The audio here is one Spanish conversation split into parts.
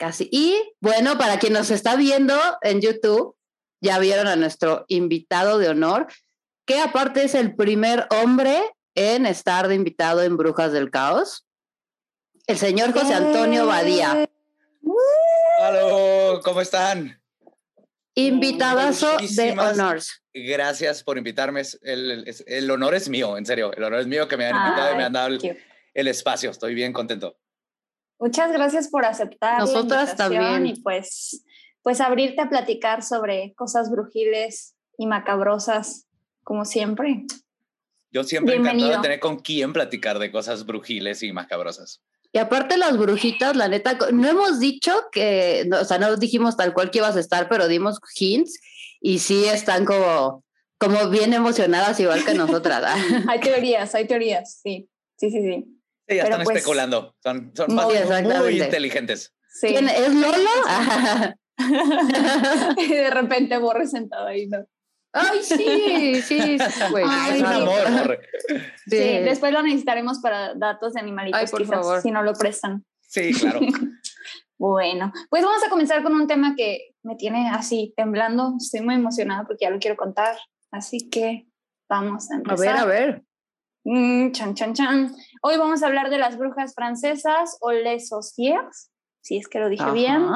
Casi. Y bueno, para quien nos está viendo en YouTube, ya vieron a nuestro invitado de honor, que aparte es el primer hombre en estar de invitado en Brujas del Caos, el señor José Antonio Badía. Hola, ¿cómo están? Invitadazo de honor. Gracias por invitarme. El, el, honor es mío, en serio. El honor es mío que me han invitado y me han dado el, espacio. Estoy bien contento. Muchas gracias por aceptar. Nosotras también. Y pues, pues abrirte a platicar sobre cosas brujiles y macabrosas, como siempre. Yo siempre encantado de tener con quién platicar de cosas brujiles y macabrosas. Y aparte las brujitas, la neta, no hemos dicho que, o sea, no dijimos tal cual que ibas a estar, pero dimos hints y sí están como, como bien emocionadas igual que nosotras. hay teorías, hay teorías, sí, sí, sí, sí. Sí, ya están pues especulando, son, son muy, muy inteligentes. ¿Quién es Lolo? y de repente borre sentado ahí, ¿no? Ay, sí, sí, güey. es un amor. Sí. después lo necesitaremos para datos de animalitos, por favor. si no lo prestan. Sí, claro. bueno, pues vamos a comenzar con un tema que me tiene así temblando. Estoy muy emocionada porque ya lo quiero contar. Así que vamos a empezar. A ver, a ver. Mm, chan, chan, chan. Hoy vamos a hablar de las brujas francesas o les sorcières, si es que lo dije bien.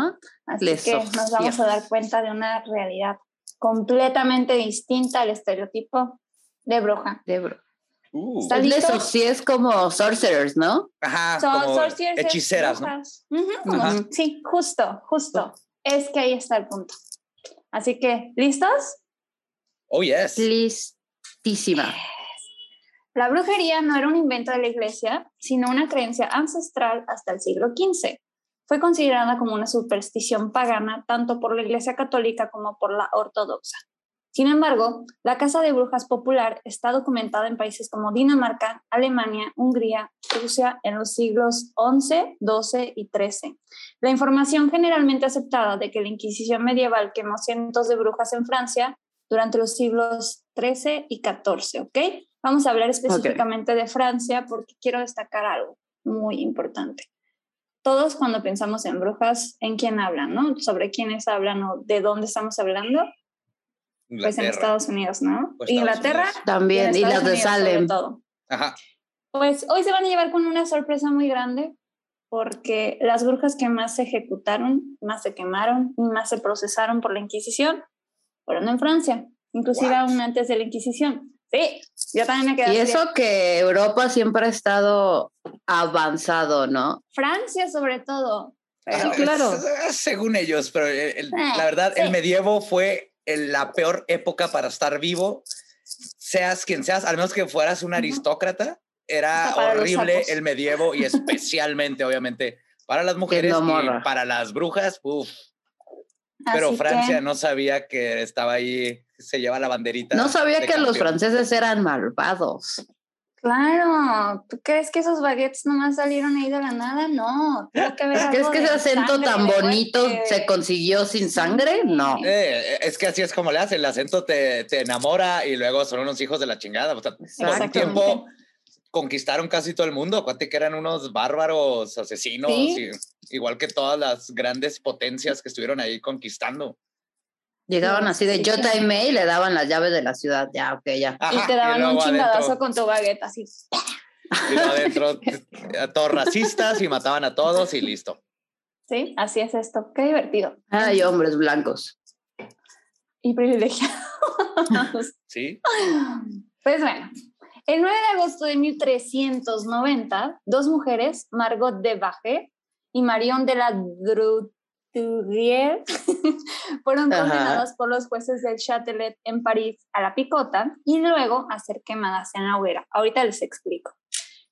Así que nos vamos a dar cuenta de una realidad completamente distinta al estereotipo de bruja. De bruja. Uh. sí es como sorcerers, ¿no? Ajá, como hechiceras, ¿no? Sí, justo, justo. Es que ahí está el punto. Así que, ¿listos? Oh, yes. Listísima. La brujería no era un invento de la iglesia, sino una creencia ancestral hasta el siglo XV fue considerada como una superstición pagana tanto por la Iglesia Católica como por la Ortodoxa. Sin embargo, la caza de brujas popular está documentada en países como Dinamarca, Alemania, Hungría, Rusia en los siglos XI, XII y XIII. La información generalmente aceptada de que la Inquisición medieval quemó cientos de brujas en Francia durante los siglos XIII y XIV, ¿ok? Vamos a hablar específicamente de Francia porque quiero destacar algo muy importante todos cuando pensamos en brujas, ¿en quién hablan, no? ¿Sobre quiénes hablan o de dónde estamos hablando? Pues en Estados Unidos, ¿no? Pues Inglaterra. También, y, las de Salem. Todo. Ajá. Pues hoy se van a llevar con una sorpresa muy grande porque las brujas que más se ejecutaron, más se quemaron y más se procesaron por la Inquisición fueron en Francia, inclusive aún antes de la Inquisición. Sí, yo también me quedé. Y eso que Europa siempre ha estado avanzado, ¿no? Francia sobre todo. Ah, claro. según ellos, pero la ah, verdad, el medievo fue la peor época para estar vivo, seas quien seas, al menos que fueras un aristócrata, era horrible el medievo y especialmente, obviamente, para las mujeres y para las brujas, uff. Pero Francia no sabía que estaba ahí, se lleva la banderita. No sabía que los franceses eran malvados. Claro, ¿tú crees que esos baguettes nomás salieron ahí de la nada? No, que ¿Crees que ese acento tan bonito se consiguió sin sangre? No. Eh, es que así es como le hace, el acento te, te enamora y luego son unos hijos de la chingada. O sea, por un tiempo conquistaron casi todo el mundo, acuérdate que eran unos bárbaros asesinos, igual que todas las grandes potencias que estuvieron ahí conquistando. Llegaban así de yo y le daban las llaves de la ciudad, ya, ok, ya. y te daban un chingadazo con tu baguette, así. Y adentro, todos racistas y mataban a todos y listo. Sí, así es esto. Qué divertido. Ay, hombres blancos. Y privilegiados. Sí. Pues bueno, el 9 de agosto de 1390, dos mujeres, Margot de Baje y Marion de la Drut fueron condenadas por los jueces del Châtelet en París a la picota y luego a ser quemadas en la hoguera. Ahorita les explico.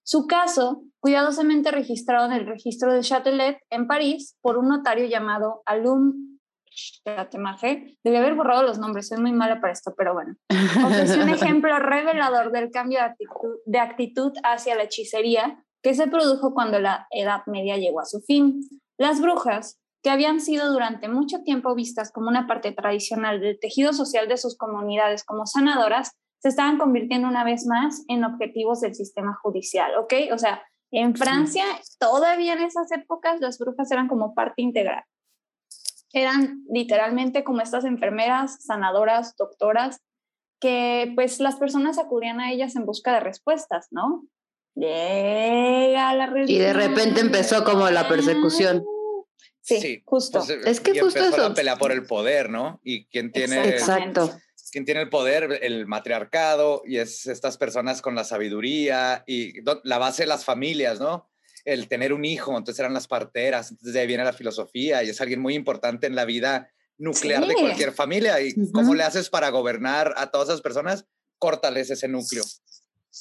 Su caso, cuidadosamente registrado en el registro del Châtelet en París por un notario llamado Alum Chatemaje. Debe haber borrado los nombres, soy muy mala para esto, pero bueno. Ofreció un ejemplo revelador del cambio de actitud, de actitud hacia la hechicería que se produjo cuando la Edad Media llegó a su fin. Las brujas, que habían sido durante mucho tiempo vistas como una parte tradicional del tejido social de sus comunidades como sanadoras, se estaban convirtiendo una vez más en objetivos del sistema judicial, ¿ok? O sea, en Francia, todavía en esas épocas, las brujas eran como parte integral. Eran literalmente como estas enfermeras, sanadoras, doctoras, que pues las personas acudían a ellas en busca de respuestas, ¿no? Llega la Y de repente empezó como la persecución. Sí, justo. Pues, es que justo empezó eso. la pelea por el poder, ¿no? Y quién tiene. Exacto. Quién tiene el poder, el matriarcado, y es estas personas con la sabiduría y la base de las familias, ¿no? El tener un hijo, entonces eran las parteras, entonces de ahí viene la filosofía y es alguien muy importante en la vida nuclear de cualquier familia. ¿Y cómo le haces para gobernar a todas esas personas? Córtales ese núcleo.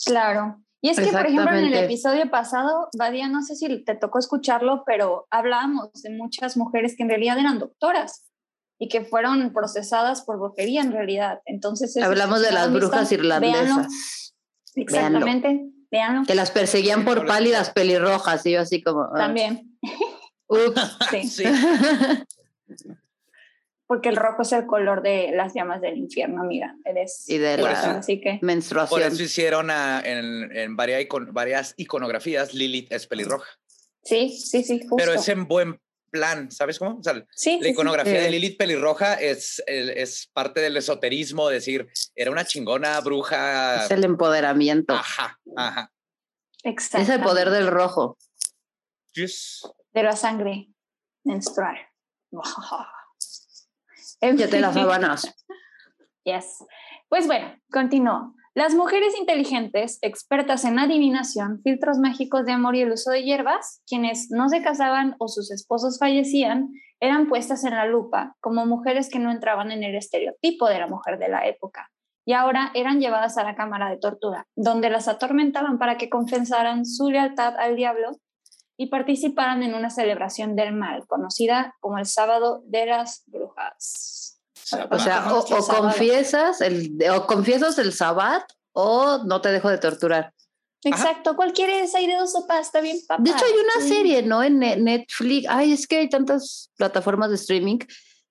Claro. Y es que, por ejemplo, en el episodio pasado, Badia, no sé si te tocó escucharlo, pero hablábamos de muchas mujeres que en realidad eran doctoras y que fueron procesadas por brujería en realidad. Entonces, hablamos de las brujas irlandesas. Exactamente, veanlo. Que las perseguían por pálidas pelirrojas, y yo así como... Ah. También. Ups. sí. porque el rojo es el color de las llamas del infierno, mira, eres y de la así que menstruación. Por eso hicieron en, en varias, varias, iconografías Lilith es pelirroja. Sí, sí, sí, justo. Pero es en buen plan, ¿sabes cómo? O sea, sí, la iconografía de Lilith pelirroja es, es parte del esoterismo, decir, era una chingona bruja. Es el empoderamiento. Ajá, ajá. Exacto. Es el poder del rojo. Yes. De la sangre menstrual. Ya te las sábanas. Yes. Pues bueno, continúo. Las mujeres inteligentes, expertas en adivinación, filtros mágicos de amor y el uso de hierbas, quienes no se casaban o sus esposos fallecían, eran puestas en la lupa como mujeres que no entraban en el estereotipo de la mujer de la época y ahora eran llevadas a la cámara de tortura, donde las atormentaban para que confesaran su lealtad al diablo y participaran en una celebración del mal, conocida como el sábado de las brujas. O sea, o, confiesas el, o confiesas el sabbat o no te dejo de torturar. Exacto, cualquiera de esas dos sopas está bien papá. De hecho, hay una serie, ¿no? En Netflix. Ay, es que hay tantas plataformas de streaming.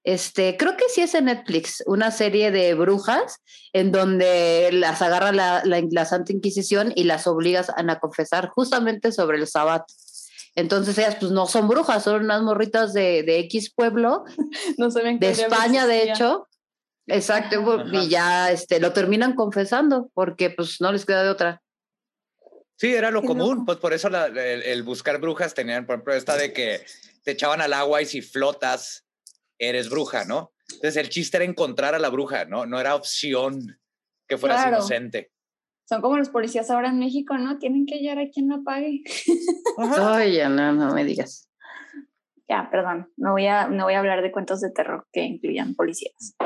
Este, creo que sí es en Netflix, una serie de brujas en donde las agarra la, la, la Santa Inquisición y las obligas a confesar justamente sobre el sabbat. Entonces ellas pues no son brujas, son unas morritas de, de X pueblo, no se de España de hecho. Exacto, y ya este, lo terminan confesando porque pues no les queda de otra. Sí, era lo común, pues por eso el, buscar brujas tenían, por ejemplo, esta de que te echaban al agua y si flotas, eres bruja, ¿no? Entonces el chiste era encontrar a la bruja, ¿no? No era opción que fueras inocente son como los policías ahora en México, ¿no? Tienen que hallar a quien no pague. Oye, no, no me digas. Ya, perdón, no voy a, no voy a hablar de cuentos de terror que incluyan policías.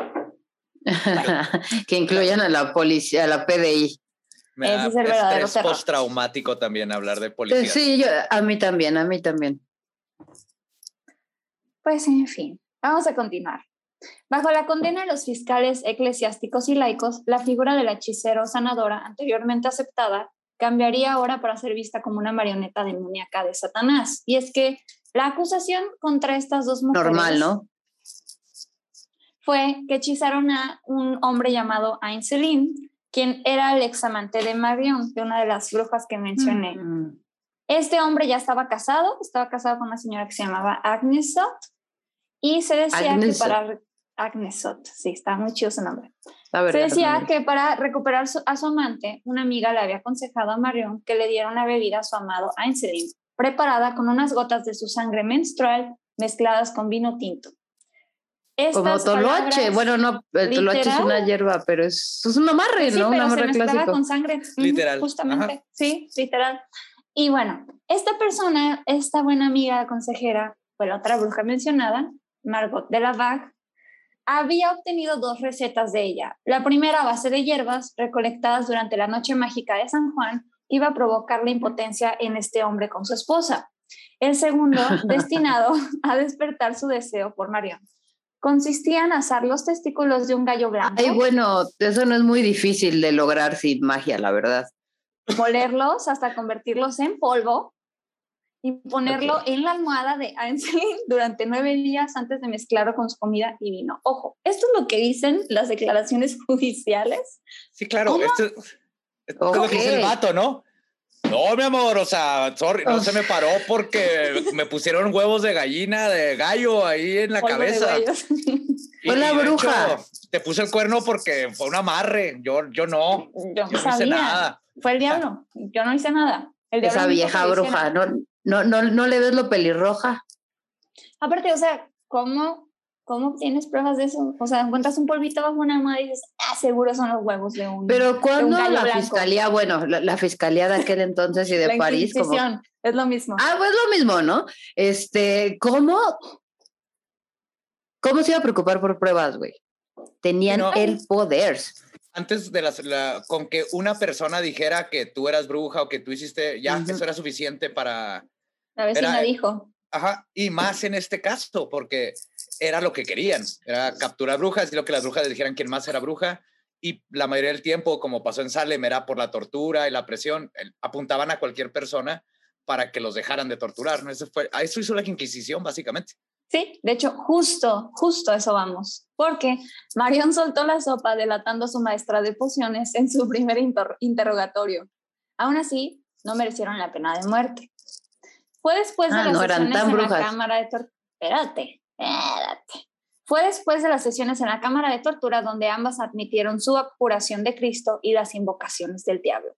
que incluyan a la policía, a la PDI. Me Ese es el verdadero estrés postraumático también hablar de policía. Sí, yo, a mí también, a mí también. Pues en fin, vamos a continuar. Bajo la condena de los fiscales eclesiásticos y laicos, la figura del hechicero sanadora, anteriormente aceptada, cambiaría ahora para ser vista como una marioneta demoníaca de Satanás. Y es que la acusación contra estas dos mujeres. Normal, ¿no? Fue que hechizaron a un hombre llamado Ainselin, quien era el examante de Marion, de una de las brujas que mencioné. Mm. Este hombre ya estaba casado, estaba casado con una señora que se llamaba Agnes y se decía que para Agnesot, sí, está muy chido su nombre. Se decía que para recuperar a su amante, una amiga le había aconsejado a Marion que le diera una bebida a su amado Einstein, preparada con unas gotas de su sangre menstrual mezcladas con vino tinto. Como toloache, bueno, no, el toloache es una hierba, pero es, es un amarre, sí, ¿no? Pero un se mezclaba con sangre. Literal. Justamente, sí, literal. Y bueno, esta persona, esta buena amiga consejera, fue la otra bruja mencionada, Margot de la Vague, había obtenido dos recetas de ella. La primera a base de hierbas recolectadas durante la noche mágica de San Juan iba a provocar la impotencia en este hombre con su esposa. El segundo, destinado a despertar su deseo por Marion. consistía en asar los testículos de un gallo blanco. Ay, bueno, eso no es muy difícil de lograr sin magia, la verdad. Molerlos hasta convertirlos en polvo y ponerlo en la almohada de Einstein durante nueve días antes de mezclarlo con su comida y vino. Ojo, esto es lo que dicen las declaraciones judiciales. Sí, claro, esto, es lo que dice el vato, ¿no? No, mi amor, o sea, sorry, no se me paró porque me pusieron huevos de gallina, de gallo ahí en la cabeza. Fue la bruja. te puse el cuerno porque fue un amarre. Yo, yo no. Yo no, hice nada. Fue el diablo. Yo no hice nada. Esa vieja bruja, no, no, no, no le ves lo pelirroja. Aparte, o sea, ¿cómo ¿Cómo tienes pruebas de eso? O sea, encuentras un polvito bajo una almohada y dices, ah, seguro son los huevos de un. Pero cuando la fiscalía, bueno, la, fiscalía de aquel entonces y de la París. Como... Es lo mismo. Ah, pues lo mismo, ¿no? Este, ¿cómo? ¿Cómo se iba a preocupar por pruebas, güey? Tenían el poder. Antes de la, con que una persona dijera que tú eras bruja o que tú hiciste, ya, eso era suficiente para. La vecina dijo. Ajá, y más en este caso, porque era lo que querían, era capturar brujas y lo que las brujas dijeran quién más era bruja. Y la mayoría del tiempo, como pasó en Salem, era por la tortura y la presión, apuntaban a cualquier persona para que los dejaran de torturar. ¿no? Eso, fue, eso hizo la Inquisición, básicamente. Sí, de hecho, justo, justo a eso vamos, porque Marion soltó la sopa delatando a su maestra de pociones en su primer interrogatorio. Aún así, no merecieron la pena de muerte. Fue después de ah, las sesiones en la cámara de tortura. Espérate, espérate. Fue después de las sesiones en la cámara de tortura donde ambas admitieron su apuración de Cristo y las invocaciones del diablo.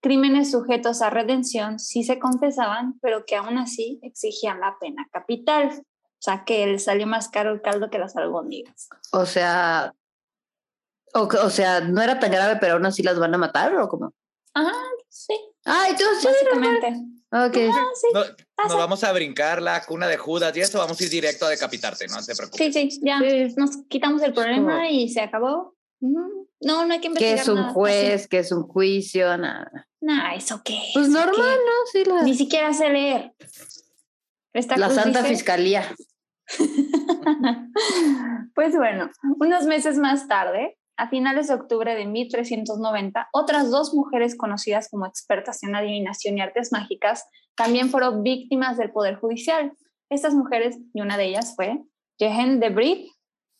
Crímenes sujetos a redención sí se confesaban, pero que aún así exigían la pena capital. O sea, que le salió más caro el caldo que las albóndigas. O sea, o, o, sea, no era tan grave, pero aún así las van a matar o cómo? Ajá, sí. Tú sí, básicamente. Ok. Ah, nos vamos a brincar la cuna de Judas y eso, vamos a ir directo a decapitarte, no te preocupes. Sí, sí, ya. Nos quitamos el problema y se acabó. No, no hay que investigar. ¿Qué es un juez? ¿Qué es un juicio? Nada. Nada, ¿eso qué? Pues normal, ¿no? Sí, Ni siquiera sé leer. la Santa Fiscalía. pues bueno, unos meses más tarde, a finales de octubre de 1390, otras dos mujeres conocidas como expertas en adivinación y artes mágicas también fueron víctimas del Poder Judicial. Estas mujeres, y una de ellas fue Jehen de Brit,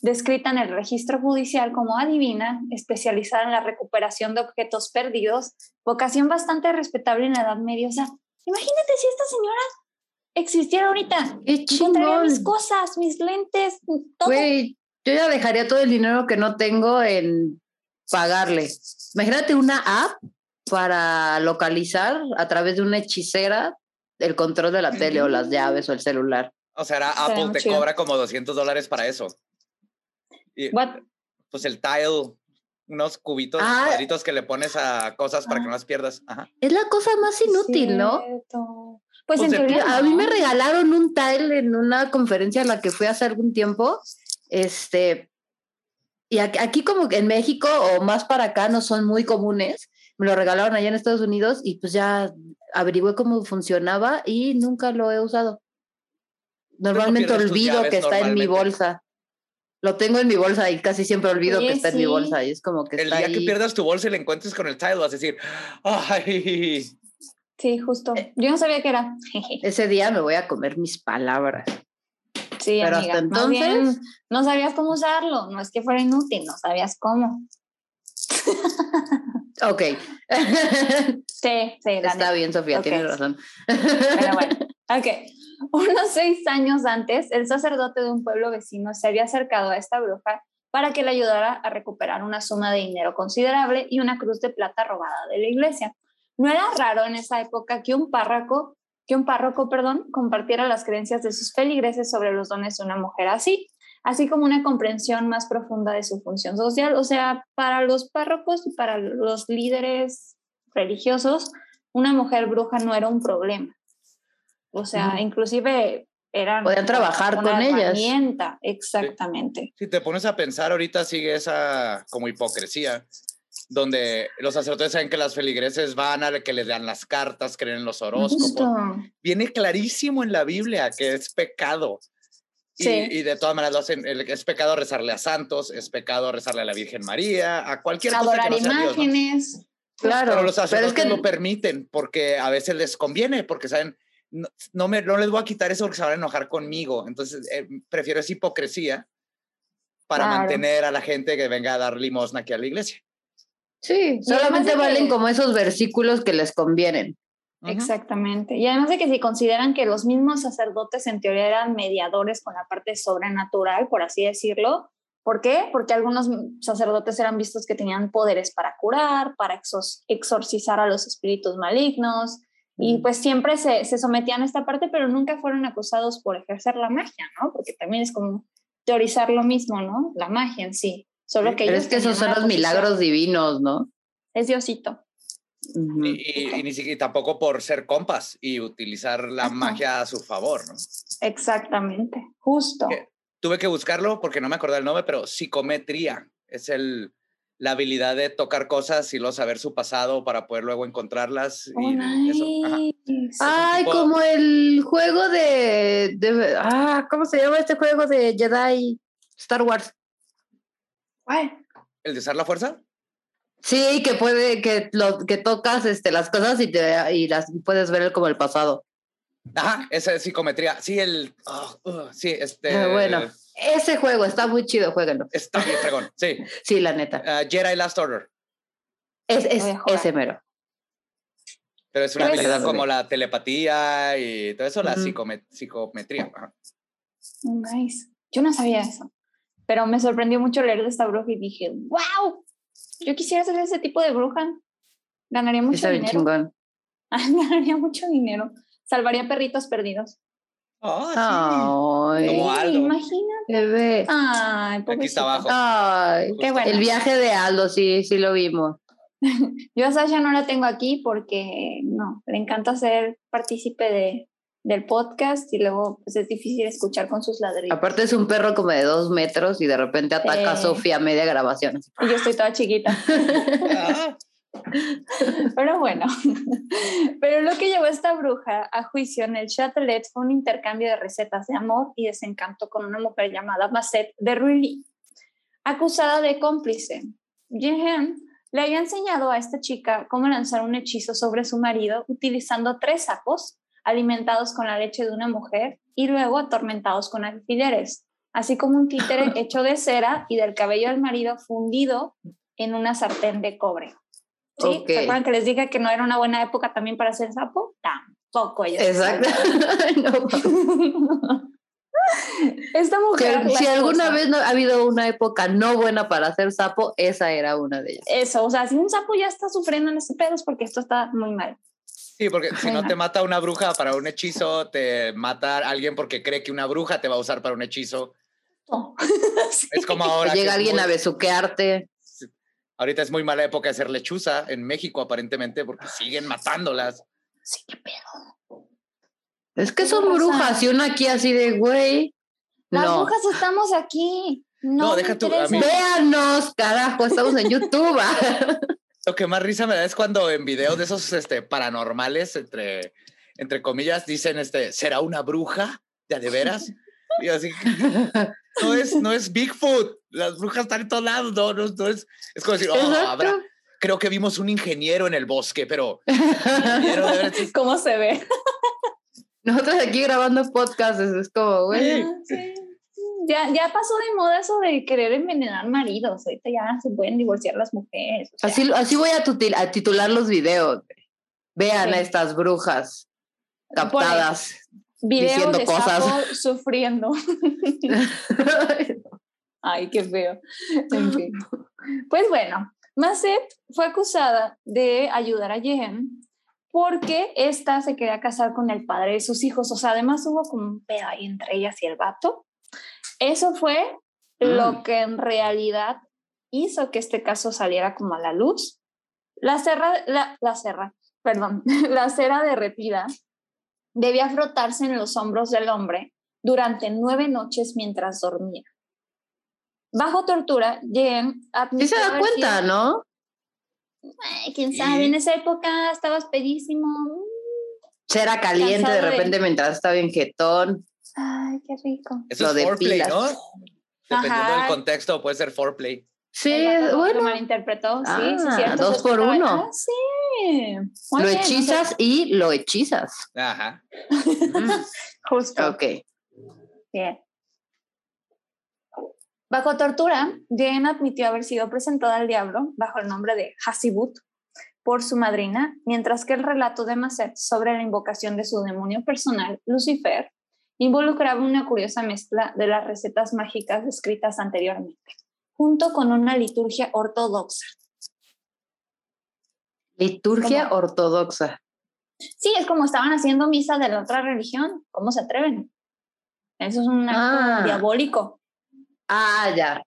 descrita en el registro judicial como adivina, especializada en la recuperación de objetos perdidos, vocación bastante respetable en la Edad Media. O sea, imagínate si esta señora existiera ahorita. Encontraría mis cosas, mis lentes, todo. Yo ya dejaría todo el dinero que no tengo en pagarle. Imagínate una app para localizar a través de una hechicera el control de la tele o las llaves o el celular. O sea, Apple te cobra como 200 dólares para eso. Pues el tile, unos cubitos, ah. cuadritos que le pones a cosas para que no las pierdas. Es la cosa más inútil, ¿no? Pues, pues a mí me regalaron un tile en una conferencia a la que fui hace algún tiempo este, y aquí como en México o más para acá no son muy comunes. Me lo regalaron allá en Estados Unidos y pues ya averigüé cómo funcionaba y nunca lo he usado. Normalmente olvido que está en mi bolsa. Lo tengo en mi bolsa y casi siempre olvido que está en mi bolsa y es como que el día que pierdas tu bolsa y le encuentres con el tile vas a decir, ay. Sí, justo. Eh, Yo no sabía que era. Ese día me voy a comer mis palabras. Sí, Pero hasta entonces no sabías cómo usarlo, no es que fuera inútil, no sabías cómo. ok. sí, sí. Está bien, Sofía, tienes razón. Pero bueno, ok. Unos seis años antes, el sacerdote de un pueblo vecino se había acercado a esta bruja para que le ayudara a recuperar una suma de dinero considerable y una cruz de plata robada de la iglesia. No era raro en esa época que un párroco que un párroco, perdón, compartiera las creencias de sus feligreses sobre los dones de una mujer así, así como una comprensión más profunda de su función social. O sea, para los párrocos y para los líderes religiosos, una mujer bruja no era un problema. O sea, inclusive eran... Podían trabajar con herramienta. Exactamente. Si te pones a pensar, ahorita sigue esa como hipocresía donde los sacerdotes saben que las feligreses van a que les dan las cartas, creen en los horóscopos. Viene clarísimo en la Biblia que es pecado. Y, de todas maneras lo hacen, es pecado rezarle a santos, es pecado rezarle a la Virgen María, a cualquier cosa que no sea imágenes. Claro. Pero los sacerdotes es que... lo permiten porque a veces les conviene, porque saben, no, me, no les voy a quitar eso porque se van a enojar conmigo. Entonces, eh, prefiero esa hipocresía para mantener a la gente que venga a dar limosna aquí a la iglesia. Sí, solamente valen como esos versículos que les convienen. Exactamente. Y además de que si consideran que los mismos sacerdotes en teoría eran mediadores con la parte sobrenatural, por así decirlo, ¿por qué? Porque algunos sacerdotes eran vistos que tenían poderes para curar, para exorcizar a los espíritus malignos, y pues siempre se, se, sometían a esta parte, pero nunca fueron acusados por ejercer la magia, ¿no? Porque también es como teorizar lo mismo, ¿no? La magia en sí. Solo que pero es que esos son los milagros divinos, ¿no? Es Diosito. Y, ni siquiera tampoco por ser compas y utilizar la magia a su favor, ¿no? Exactamente, justo. tuve que buscarlo porque no me acordé el nombre, pero psicometría es el, la habilidad de tocar cosas y luego saber su pasado para poder luego encontrarlas. y Ay, como el juego de, de, Ah, ¿cómo se llama este juego de Jedi Star Wars? ¿El de usar la fuerza? Sí, que puede, que lo que tocas este, las cosas y te y las puedes ver como el pasado. Ajá, esa es psicometría. Sí, el. Ah, uh, sí, este. Ah, bueno, ese juego está muy chido, jueguenlo. Está bien, pregón, sí. sí, la neta. Uh, Jedi Last Order. Es, es ese mero. Pero es una habilidad como la telepatía y todo eso, la psicometría. Nice. Yo no sabía eso. Pero me sorprendió mucho leer de esta bruja y dije, wow, yo quisiera ser ese tipo de bruja. Ganaría mucho dinero. Ganaría mucho dinero. Salvaría perritos perdidos. Oh, sí. Como Aldo. Imagínate. Bebé. Ay, Aquí está abajo. Ay, qué bueno. El viaje de Aldo, sí, sí lo vimos. Yo a Sasha no la tengo aquí porque no, le encanta ser partícipe de, del podcast y luego pues es difícil escuchar con sus ladrillos. Aparte es un perro como de dos metros y de repente ataca a Sofía a media grabación. Y yo estoy toda chiquita. Pero bueno, pero lo que llevó a esta bruja a juicio en el Châtelet fue un intercambio de recetas de amor y desencanto con una mujer llamada Bassette de Ruilly, acusada de cómplice. Jehan le había enseñado a esta chica cómo lanzar un hechizo sobre su marido utilizando tres sapos alimentados con la leche de una mujer y luego atormentados con alfileres, así como un títere hecho de cera y del cabello del marido fundido en una sartén de cobre. ¿Sí? ¿Se acuerdan que les dije que no era una buena época también para hacer sapo? Tampoco ellos. Exacto. Esta mujer. si alguna vez no, ha habido una época no buena para hacer sapo, esa era una de ellas. Eso, o sea, si un sapo ya está sufriendo en ese pedo es porque esto está muy mal. Sí, porque si no te mata una bruja para un hechizo, te mata alguien porque cree que una bruja te va a usar para un hechizo. Es como ahora. Llega alguien a besuquearte. Ahorita es muy mala época de ser lechuza en México, aparentemente, porque siguen matándolas. Sí, qué pedo. Es que son brujas y una aquí así de güey. Las brujas estamos aquí. No, deja tu. Véanos, carajo, estamos en YouTube. Lo que más risa me da es cuando en videos de esos este, paranormales, entre, entre comillas, dicen, este, ¿será una bruja? ¿Ya de veras? Y así, no es, no es Bigfoot, las brujas están en todos lados, no, no, es, es como decir, oh, creo que vimos un ingeniero en el bosque, pero... ¿Cómo se ve? Nosotros aquí grabando podcasts, es como, güey. Sí ya, ya pasó de moda eso de querer envenenar maridos. Ahorita ya se pueden divorciar las mujeres. así, así voy a, a, titular los videos. Vean a estas brujas captadas diciendo cosas. sufriendo. Ay, qué feo. Pues bueno, Masset fue acusada de ayudar a Jen porque esta se quería casar con el padre de sus hijos. O sea, además hubo como un pedo ahí entre ellas y el vato. Eso fue lo mm. que en realidad hizo que este caso saliera como a la luz. La cerra, la, la cerra, perdón, la cera derretida debía frotarse en los hombros del hombre durante nueve noches mientras dormía. Bajo tortura, Jen Sí se da cuenta, ¿no? Quién sabe, en esa época estabas pedísimo. Cera caliente de repente mientras estaba en jetón. Ay, qué rico. Eso es foreplay, ¿no? Dependiendo del contexto, puede ser foreplay. Sí, bueno. Lo malinterpretó, sí, sí, Ah, cierto. dos por uno. ah, sí. Muy lo bien, hechizas y lo hechizas. Ajá. Justo. ok. Bien. Bajo tortura, Jane admitió haber sido presentada al diablo bajo el nombre de Hasibut por su madrina, mientras que el relato de Masset sobre la invocación de su demonio personal, Lucifer, involucraba una curiosa mezcla de las recetas mágicas descritas anteriormente, junto con una liturgia ortodoxa. Liturgia ¿Cómo? ortodoxa. Sí, es como estaban haciendo misa de la otra religión. ¿Cómo se atreven? Eso es un acto Ah. diabólico. Ah, ya.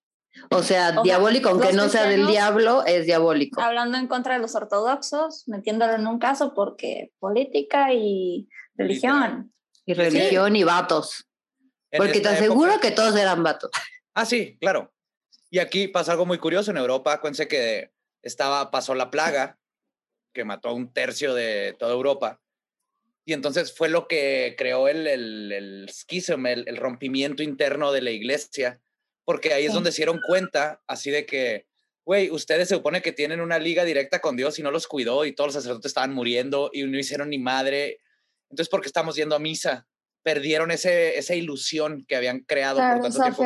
O sea, O sea, diabólico, aunque no sea del diablo, es diabólico. hablando en contra de los ortodoxos, metiéndolo en un caso porque política y religión. Y religión y vatos. En Porque te aseguro época- que todos eran vatos. Ah, sí, claro. Y aquí pasa algo muy curioso en Europa. Acuérdense que estaba, pasó la plaga que mató a un tercio de toda Europa. Y entonces fue lo que creó el, el, el schism, el, el rompimiento interno de la iglesia, porque ahí es donde se dieron cuenta, así de que, güey, ustedes se supone que tienen una liga directa con Dios y no los cuidó y todos los sacerdotes estaban muriendo y no hicieron ni madre. Entonces, ¿por qué estamos yendo a misa? Perdieron ese, esa ilusión que habían creado por tanto tiempo.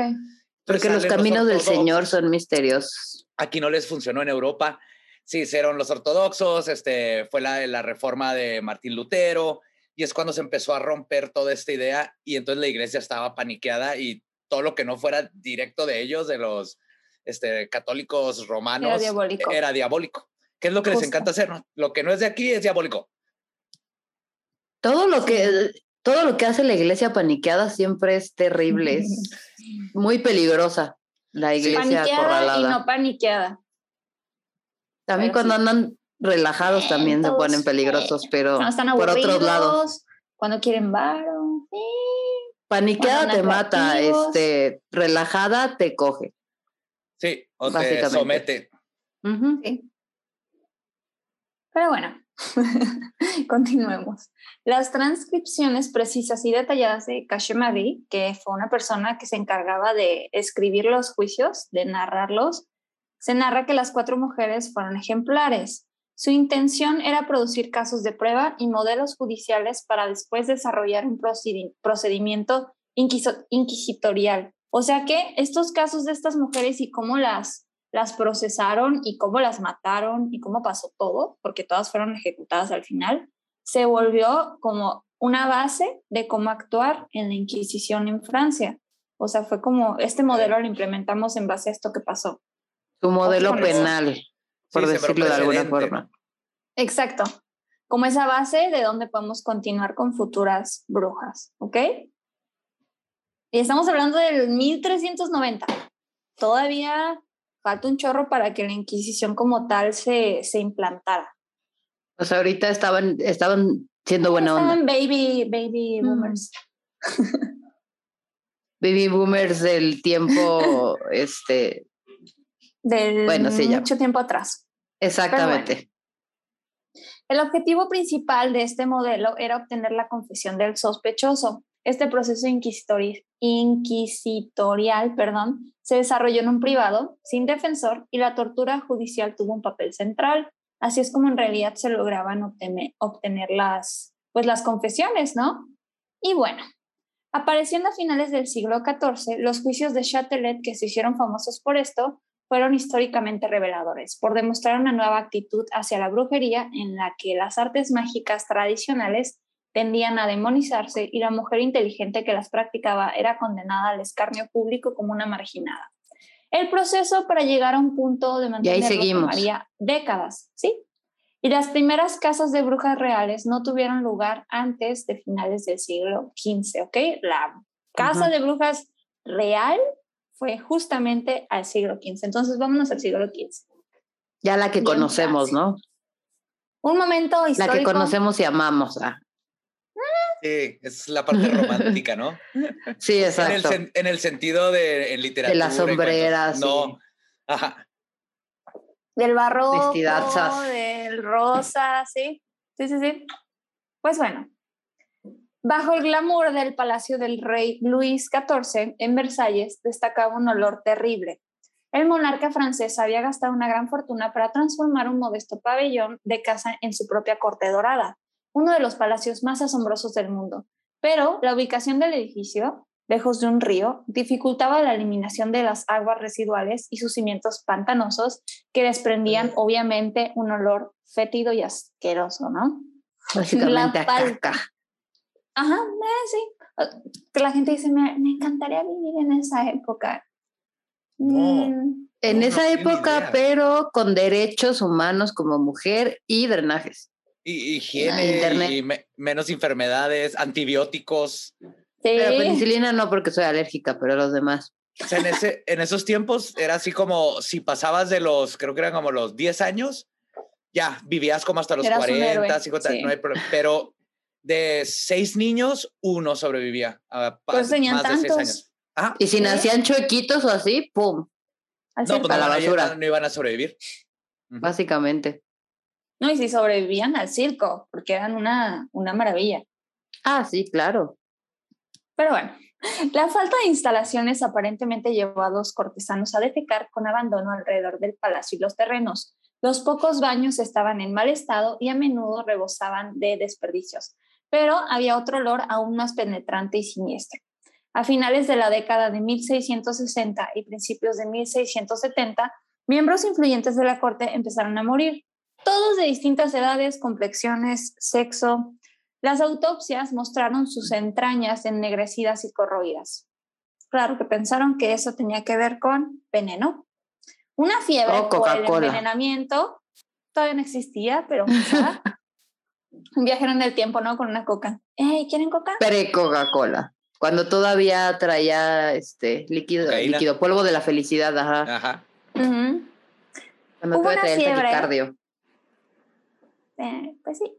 Porque los caminos del ortodoxos. Señor son misteriosos. Aquí no les funcionó en Europa. Sí, hicieron los ortodoxos, este, fue la, la reforma de Martín Lutero, y es cuando se empezó a romper toda esta idea, y entonces la iglesia estaba paniqueada y todo lo que no fuera directo de ellos, de los este, católicos romanos, Era diabólico. era diabólico. ¿Qué es lo que les Justo. encanta hacer? no? Lo que no es de aquí es diabólico. Todo lo que todo lo que hace la iglesia paniqueada siempre es terrible, es muy peligrosa la iglesia Paniqueada y acorralada. no paniqueada. también pero cuando sí. andan relajados también se ponen peligrosos, pero Cuando están por otros lados. cuando quieren varo. sí. Paniqueada te mata, este, relajada te coge. Sí, o te Básicamente. somete. Sí. Pero bueno, continuemos. Las transcripciones precisas y detalladas de Kashemari, que fue una persona que se encargaba de escribir los juicios, de narrarlos, se narra que las cuatro mujeres fueron ejemplares. Su intención era producir casos de prueba y modelos judiciales para después desarrollar un procedi- procedimiento inquisitorial. O sea que estos casos de estas mujeres y cómo las, las procesaron y cómo las mataron y cómo pasó todo, porque todas fueron ejecutadas al final, se volvió como una base de cómo actuar en la Inquisición en Francia. O sea, fue como este modelo lo implementamos en base a esto que pasó. Su modelo eso. penal, por Sí, decirlo de alguna forma. Exacto. Como esa base de donde podemos continuar con futuras brujas, ¿ok? Y estamos hablando del 1390. Todavía falta un chorro para que la Inquisición como tal se, se implantara. O sea, ahorita estaban, estaban siendo buena onda. Estaban baby, baby Mm. boomers. Baby boomers del tiempo, este, Del Bueno, sí, ya. mucho tiempo atrás. exactamente. El objetivo principal de este modelo era obtener la confesión del sospechoso. Este proceso inquisitori- inquisitorial perdón, se desarrolló en un privado, sin defensor, y la tortura judicial tuvo un papel central. Así es como en realidad se lograban obtener las, pues, las confesiones, ¿no? Y bueno, apareciendo a finales del siglo XIV, los juicios de Châtelet, que se hicieron famosos por esto, fueron históricamente reveladores, por demostrar una nueva actitud hacia la brujería en la que las artes mágicas tradicionales tendían a demonizarse y la mujer inteligente que las practicaba era condenada al escarnio público como una marginada. El proceso para llegar a un punto de mantenerlo tomaría décadas, ¿sí? Y las primeras casas de brujas reales no tuvieron lugar antes de finales del siglo XV, ¿ok? La casa Ujú. de brujas real fue justamente al siglo XV. Entonces, vámonos al siglo XV. Ya la que Bien conocemos, fácil. ¿no? Un momento La histórico. que conocemos y amamos. ah. Sí, es la parte romántica, ¿no? Sí, En el, exacto. sen- en el sentido de en literatura. las y cuentos. sombreras, No. Ajá. Del barroco, Vestidazas. del rosa, sí. Sí, sí, sí. Pues bueno, Bajo el glamour del palacio del rey Luis XIV en Versalles destacaba un olor terrible. El monarca francés había gastado una gran fortuna para transformar un modesto pabellón de casa en su propia corte dorada, uno de los palacios más asombrosos del mundo. Pero la ubicación del edificio, lejos de un río, dificultaba la eliminación de las aguas residuales y sus cimientos pantanosos que desprendían obviamente un olor fétido y asqueroso, ¿no? Básicamente a caca. Ajá, eh, sí. Que la gente dice, me, encantaría vivir en esa época. Mm. en esa época, pero con derechos humanos como mujer y drenajes. Y higiene, y menos enfermedades, antibióticos. Sí. Pero penicilina no porque soy alérgica, pero los demás. O sea, en, ese, en esos tiempos era así como si pasabas de los, creo que eran como los 10 años, ya vivías como hasta los 40, 50, no hay problema. Pero de seis niños, uno sobrevivía. A, pues tenían más tantos. De seis años. y si nacían chuequitos o así, ¡pum! no, pues la basura. No, iban a sobrevivir. Básicamente. No, y si sobrevivían al circo, porque eran una, una maravilla. Ah, sí, claro. Pero bueno, la falta de instalaciones aparentemente llevó a dos cortesanos a defecar con abandono alrededor del palacio y los terrenos. Los pocos baños estaban en mal estado y a menudo rebosaban de desperdicios pero había otro olor aún más penetrante y siniestro. A finales de la década de 1660 y principios de 1670, miembros influyentes de la corte empezaron a morir, todos de distintas edades, complexiones, sexo. Las autopsias mostraron sus entrañas ennegrecidas y corroídas. Claro que pensaron que eso tenía que ver con veneno. Una fiebre o por el envenenamiento todavía no existía, pero un viajero en el tiempo, ¿no? Con una coca. ¿Eh, ¿Quieren coca? Pre-Coca-Cola. Cuando todavía traía este líquido, líquido, polvo de la felicidad, ajá. Ajá. Cuando todavía traía el cardio. Eh, pues sí.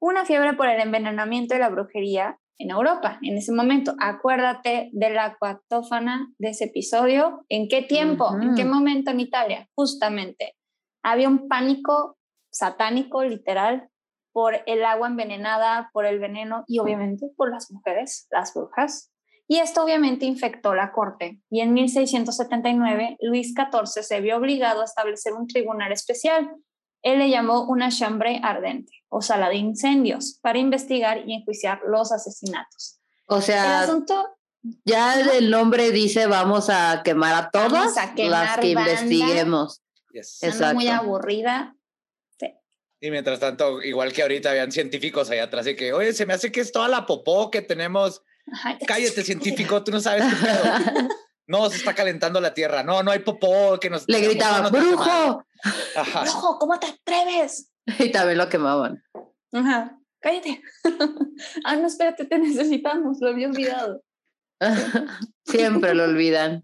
Una fiebre por el envenenamiento y la brujería en Europa en ese momento. Acuérdate de la acuatófana de ese episodio. ¿En qué tiempo? ¿En qué momento en Italia? Justamente. Había un pánico satánico, literal, por el agua envenenada, por el veneno y obviamente por las mujeres, las brujas. Y esto obviamente infectó la corte y en 1679 Luis XIV se vio obligado a establecer un tribunal especial. Él le llamó una chambre ardente o sala de incendios para investigar y enjuiciar los asesinatos. O sea, asunto, ya el nombre dice vamos a quemar a todas las que investiguemos. Exacto. muy aburrida, y mientras tanto, igual que ahorita habían científicos allá atrás y que, oye, se me hace que es toda la popó que tenemos. Cállate, científico, tú no sabes qué pedo. No, se está calentando la tierra. No, no hay popó que nos. Le gritaban, ¡brujo! ¡Brujo, ¿cómo te atreves? Y también lo quemaban. Ajá, cállate. ah, no, espérate, te necesitamos, lo había olvidado. Siempre lo olvidan.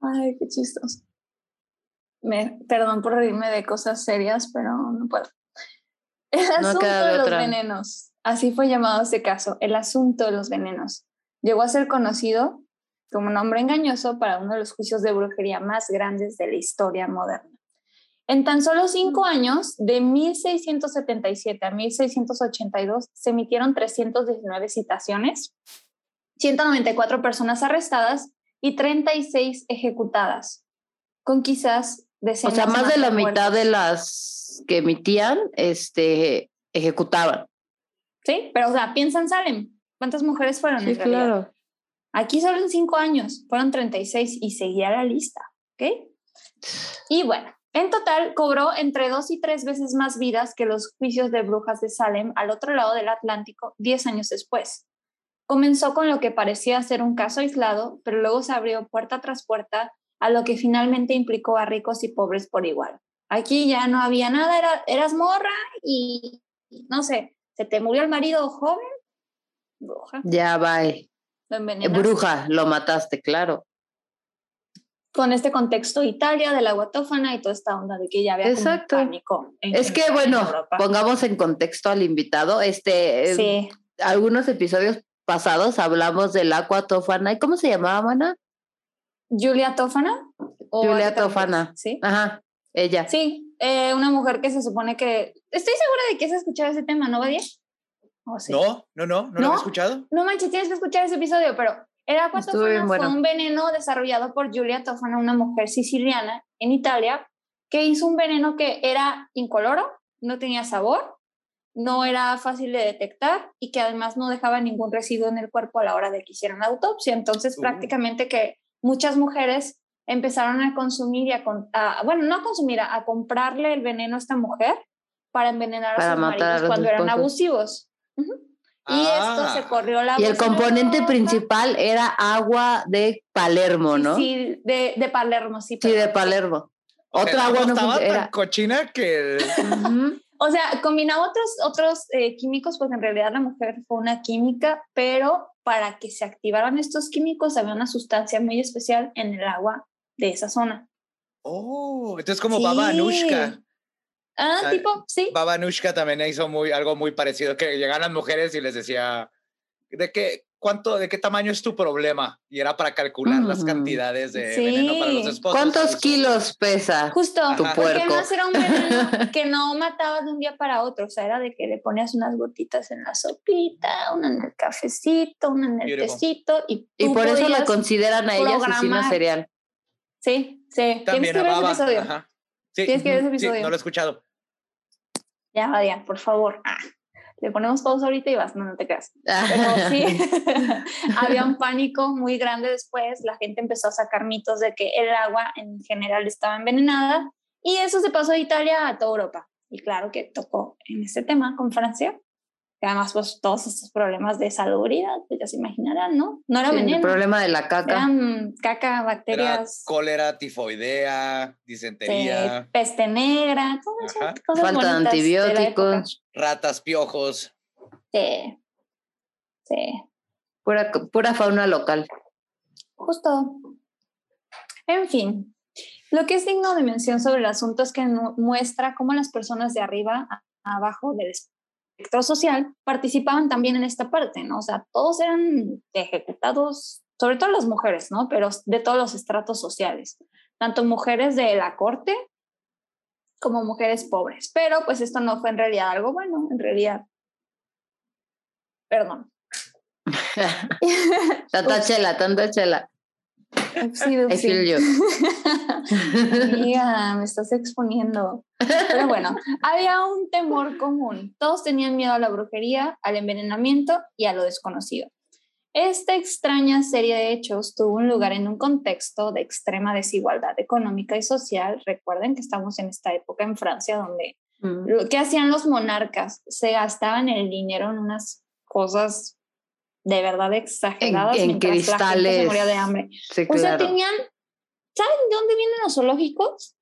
Ay, qué chistoso perdón por reírme de cosas serias, pero no puedo. El asunto de, los venenos, así fue llamado ese caso, el asunto de los venenos. Llegó a ser conocido como nombre engañoso para uno de los juicios de brujería más grandes de la historia moderna. En tan solo cinco mm. años, de 1677 a 1682, se emitieron 319 citaciones, 194 personas arrestadas y 36 ejecutadas, con quizás o sea, más, de la mitad de las que emitían, este, ejecutaban. Sí, pero o sea, piensa en Salem. ¿Cuántas mujeres fueron? Sí, claro. Aquí solo en cinco años fueron 36 y seguía la lista, ¿ok? Y bueno, en total cobró entre dos y tres veces más vidas que los juicios de brujas de Salem al otro lado del Atlántico diez años después. Comenzó con lo que parecía ser un caso aislado, pero luego se abrió puerta tras puerta a lo que finalmente implicó a ricos y pobres por igual. Aquí ya no había nada, era, eras morra y no sé, se te murió el marido joven, bruja. Ya va. Bruja, lo mataste, claro. Con este contexto Italia de la guatófana y toda esta onda de que ya había Exacto. pánico. es que bueno, pongamos en contexto al invitado, este, sí. algunos episodios pasados hablamos de la guatófana y cómo se llamaba, Mana? Julia Tofana. Julia Tofana. Sí. Ajá, ella. Sí, eh, una mujer que se supone que. Estoy segura de que has escuchado ese tema, ¿no, Badia? No, no, no, no, lo he escuchado. No manches, tienes que escuchar ese episodio, pero el agua fue un veneno desarrollado por Giulia Tofana, una mujer siciliana en Italia, que hizo un veneno que era incoloro, no tenía sabor, no era fácil de detectar y que además no dejaba ningún residuo en el cuerpo a la hora de que hicieran la autopsia. Entonces, uh. prácticamente que muchas mujeres empezaron a consumir y a, bueno, no a consumir, a, comprarle el veneno a esta mujer para envenenar a sus maridos cuando eran abusivos. Y esto se ah. corrió la Y el componente principal era agua de Palermo, ¿no? Sí, de, de Palermo, sí. Sí, de Palermo. Otra agua no estaba tan cochina que... O sea, combinaba otros, otros eh, químicos, porque en realidad la mujer fue una química, pero para que se activaran estos químicos había una sustancia muy especial en el agua de esa zona. Oh, entonces como Baba Anushka. Ah, tipo, sí. Baba Anushka también hizo muy, algo muy parecido, que llegaban las mujeres y les decía, ¿de qué, cuánto, de qué tamaño es tu problema? Y era para calcular las cantidades de veneno para los esposos. ¿Cuántos kilos pesa Justo, tu puerco? Porque además era un veneno que no mataba de un día para otro, o sea, era de que le ponías unas gotitas en la sopita, una en el cafecito, una en el tecito, y, y por eso la consideran a ella asesina serial. Sí, sí. También Tienes que ver ese episodio. Ajá. Sí, Tienes que ver ese episodio. Sí, no lo he escuchado. Ya, vaya, por favor. Ah, le ponemos pausa ahorita y vas, no, no te creas. Pero sí, había un pánico muy grande después. La gente empezó a sacar mitos de que el agua en general estaba envenenada y eso se pasó de Italia a toda Europa. Y claro que tocó en este tema con Francia además, pues todos estos problemas de salubridad, pues ya se imaginarán, ¿no? No era veneno. El problema de la caca. Eran caca, bacterias. cólera, tifoidea, disentería. peste negra, todo eso. Falta de antibióticos. ratas, piojos. Sí. Sí. Pura, pura fauna local. Justo. En fin, lo que es digno de mención sobre el asunto es que muestra cómo las personas de arriba a abajo del social participaban también en esta parte, ¿no? O sea, todos eran ejecutados, sobre todo las mujeres, ¿no? Pero de todos los estratos sociales, tanto mujeres de la corte como mujeres pobres. Pero pues esto no fue en realidad algo bueno, en realidad. Perdón. tanta chela, tanta chela. Sí, I feel you. me estás exponiendo. Pero bueno, había un temor común. Todos tenían miedo a la brujería, al envenenamiento y a lo desconocido. Esta extraña serie de hechos tuvo un lugar en un contexto de extrema desigualdad económica y social. Recuerden que estamos en esta época en Francia donde mm. lo que hacían los monarcas se gastaban el dinero en unas cosas de verdad exageradas en, cristales. de hambre. o sea, tenían, ¿saben de dónde vienen los zoológicos?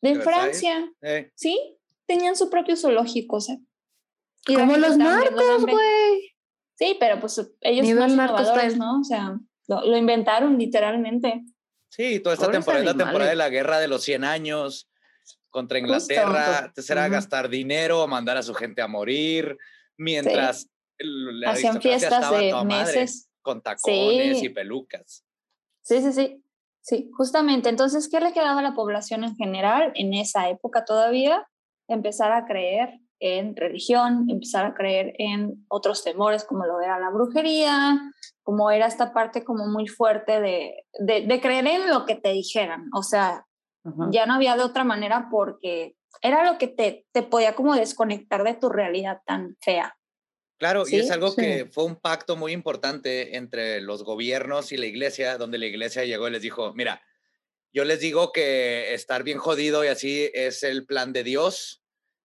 De Francia. Sí, tenían su propio zoológico, o sea. Como los narcos, güey. Sí, pero pues ellos son innovadores, ¿no? O sea, lo, inventaron literalmente. Sí, toda esta temporada, la temporada de la guerra de los 100 años contra Inglaterra, Entonces era gastar dinero, mandar a su gente a morir, mientras Hacían fiestas de meses. con tacones y pelucas. Sí, sí, sí. Sí, justamente. Entonces, ¿qué le quedaba a la población en general en esa época todavía? Empezar a creer en religión, empezar a creer en otros temores como lo era la brujería, como era esta parte como muy fuerte de, de, creer en lo que te dijeran. O sea, ya no había de otra manera porque era lo que te, te podía como desconectar de tu realidad tan fea. Claro, y es algo que fue un pacto muy importante entre los gobiernos y la iglesia, donde la iglesia llegó y les dijo, mira, yo les digo que estar bien jodido y así es el plan de Dios,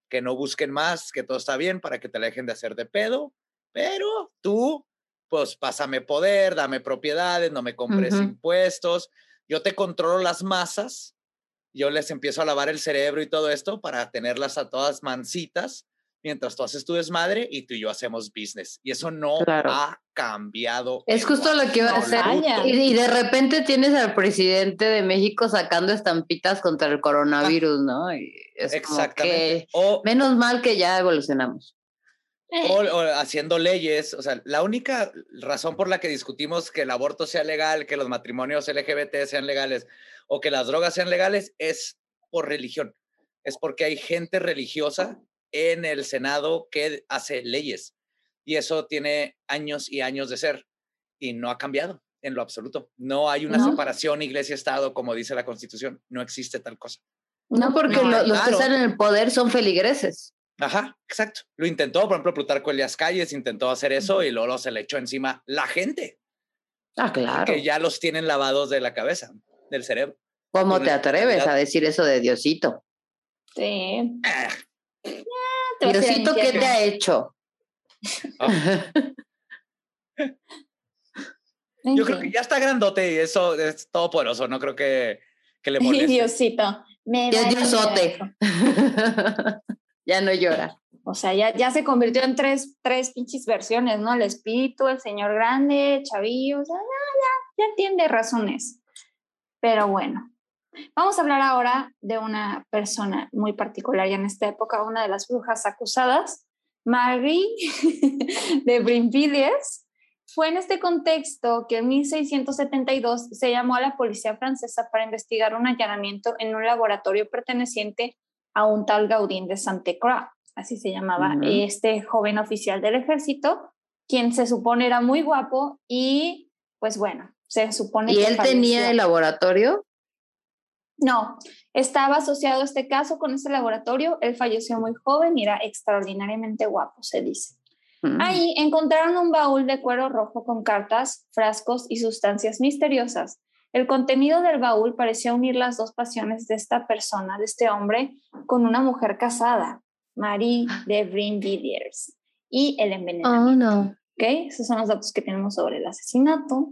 que no busquen más, que todo está bien para que te dejen de hacer de pedo, pero tú, pues pásame poder, dame propiedades, no me compres impuestos, yo te controlo las masas, yo les empiezo a lavar el cerebro y todo esto para tenerlas a todas mansitas mientras tú haces tu desmadre y tú y yo hacemos business. Y eso no ha cambiado. Es justo lo que iba a hacer. Y, de repente tienes al presidente de México sacando estampitas contra el coronavirus, ¿no? es Exactamente. menos mal que ya evolucionamos. O, o, haciendo leyes, o sea, la única razón por la que discutimos que el aborto sea legal, que los matrimonios LGBT sean legales o que las drogas sean legales es por religión. Es porque hay gente religiosa en el Senado que hace leyes. Y eso tiene años y años de ser y no ha cambiado en lo absoluto. No hay una separación iglesia-estado como dice la constitución. No existe tal cosa. No, porque los que están en el poder son feligreses. Ajá, exacto. Lo intentó, por ejemplo, Plutarco Elias Calles intentó hacer eso y luego se le echó encima la gente. Ah, claro. Que ya los tienen lavados de la cabeza, del cerebro. ¿Cómo te atreves a decir eso de Diosito? Sí. Ah. Diosito, ¿qué te ha hecho? Ah. Yo creo que ya está grandote y eso es todopoderoso. No creo que, que le moleste. Diosito. Me ya Diosote. ya no llora. O sea, ya, ya se convirtió en tres, tres pinches versiones, ¿no? El espíritu, el señor grande, chavillo, o sea, ya, ya, ya entiende razones. Pero bueno, vamos a hablar ahora de una persona muy particular ya en esta época, una de las brujas acusadas, Marie de Brimvilliers, fue en este contexto que en 1672 se llamó a la policía francesa para investigar un allanamiento en un laboratorio perteneciente a un tal Gaudín de Sainte-Croix, así se llamaba este joven oficial del ejército, quien se supone era muy guapo y pues bueno, se supone ¿Y él tenía el laboratorio? No, estaba asociado este caso con ese laboratorio, él falleció muy joven y era extraordinariamente guapo, se dice. Ahí encontraron un baúl de cuero rojo con cartas, frascos y sustancias misteriosas. El contenido del baúl parecía unir las dos pasiones de esta persona, de este hombre, con una mujer casada, Marie de Brinvilliers, y el envenenamiento. Oh, no. ¿Okay? Esos son los datos que tenemos sobre el asesinato.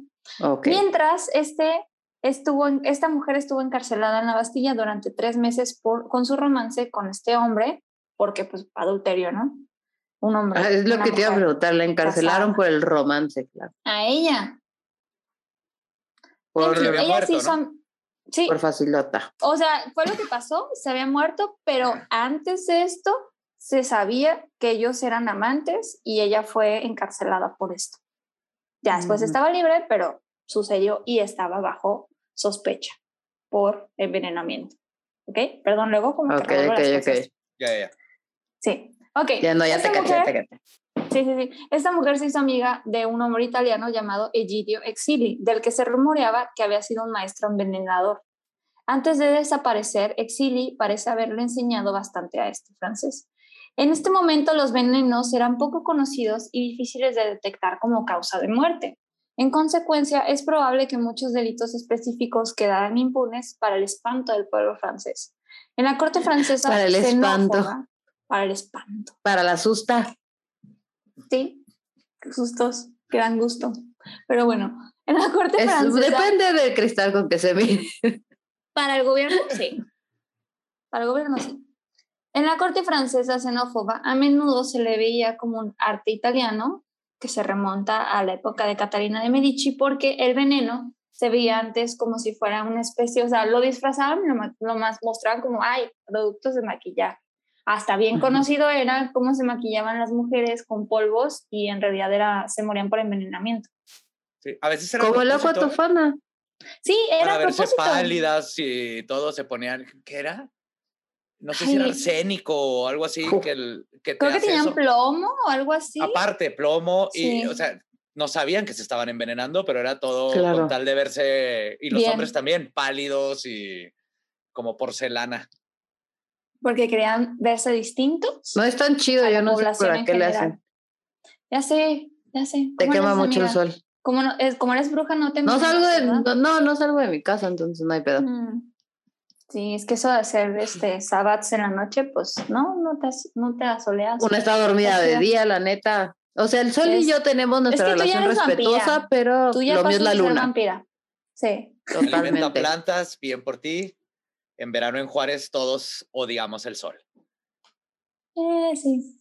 Mientras este estuvo, esta mujer estuvo encarcelada en la Bastilla durante tres meses por, con su romance con este hombre, porque pues adulterio, ¿no? un hombre. Ah, es lo que te iba a preguntar, la encarcelaron por el romance, claro. A ella. Por ella muerto, sí, Por facilota. O sea, fue lo que pasó, se había muerto, pero antes de esto se sabía que ellos eran amantes y ella fue encarcelada por esto. Ya después mm. estaba libre, pero sucedió y estaba bajo sospecha por envenenamiento. ¿Ok? Perdón, luego como Ok, ok, ok. Ya, ya. Sí. Ok. Ya no, ya te caché, Sí, sí, sí. Esta mujer se hizo amiga de un hombre italiano llamado Egidio Exili, del que se rumoreaba que había sido un maestro envenenador. Antes de desaparecer, Exili parece haberle enseñado bastante a este francés. En este momento los venenos eran poco conocidos y difíciles de detectar como causa de muerte. En consecuencia, es probable que muchos delitos específicos quedaran impunes para el espanto del pueblo francés. En la corte francesa, para el espanto para el espanto. Para la asusta. Sí, sustos que dan gusto. Pero bueno, en la corte francesa. Depende del cristal con que se mire. Para el gobierno, sí. Para el gobierno, sí. En la corte francesa xenófoba, a menudo se le veía como un arte italiano que se remonta a la época de Catalina de Medici, porque el veneno se veía antes como si fuera una especie, o sea, lo disfrazaban, lo, lo más mostraban como, ay, productos de maquillaje. Hasta bien conocido era cómo se maquillaban las mujeres con polvos y en realidad era, se morían por envenenamiento. Sí, a veces era Como la fotofana. Sí, era Para verse pálidas y todo se ponían, ¿qué era? No sé si era arsénico o algo así. Que, el, que Creo que tenían plomo o algo así. Aparte, plomo y, o sea, no sabían que se estaban envenenando, pero era todo con tal de verse, y los hombres también, pálidos y como porcelana porque querían verse distintos. No es tan chido, yo no sé por qué le hacen. Ya sé, ya sé. Te quema mucho el sol. Como, no, es, como eres bruja, no te No salgo de, no, no, salgo de mi casa, entonces no hay pedo. Mm. Sí, es que eso de hacer este sabbats en la noche, pues no, no te, no te asoleas. Una está dormida de día, la neta. O sea, el sol y yo tenemos nuestra relación respetuosa, pero lo mío es la luna. Vampira. Sí. Totalmente. plantas, bien por ti en verano en Juárez todos odiamos el sol. Eh, sí.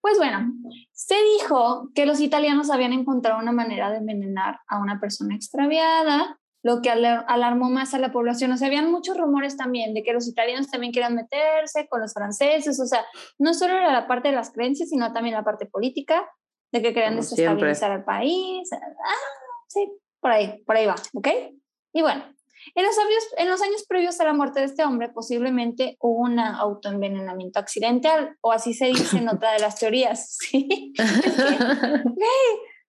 Pues bueno, se dijo que los italianos habían encontrado una manera de envenenar a una persona extraviada, lo que alarmó más a la población. O sea, habían muchos rumores también de que los italianos también querían meterse con los franceses. O sea, no solo era la parte de las creencias, sino también la parte política, de que querían desestabilizar al país. Ah, sí, por ahí, por ahí va, ¿ok? Y bueno, En los, años, en los años previos a la muerte de este hombre, posiblemente hubo un autoenvenenamiento accidental, o así se dice en otra de las teorías. ¿sí?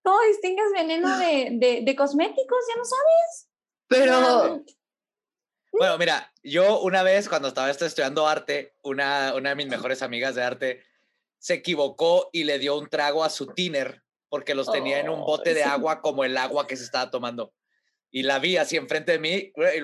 ¿Cómo distingues veneno de, de, cosméticos? Ya no sabes. Pero... Bueno, mira, yo una vez cuando estaba estudiando arte, una, una de mis mejores amigas de arte se equivocó y le dio un trago a su tiner porque los tenía en un bote de agua como el agua que se estaba tomando y la vi así enfrente de mí, y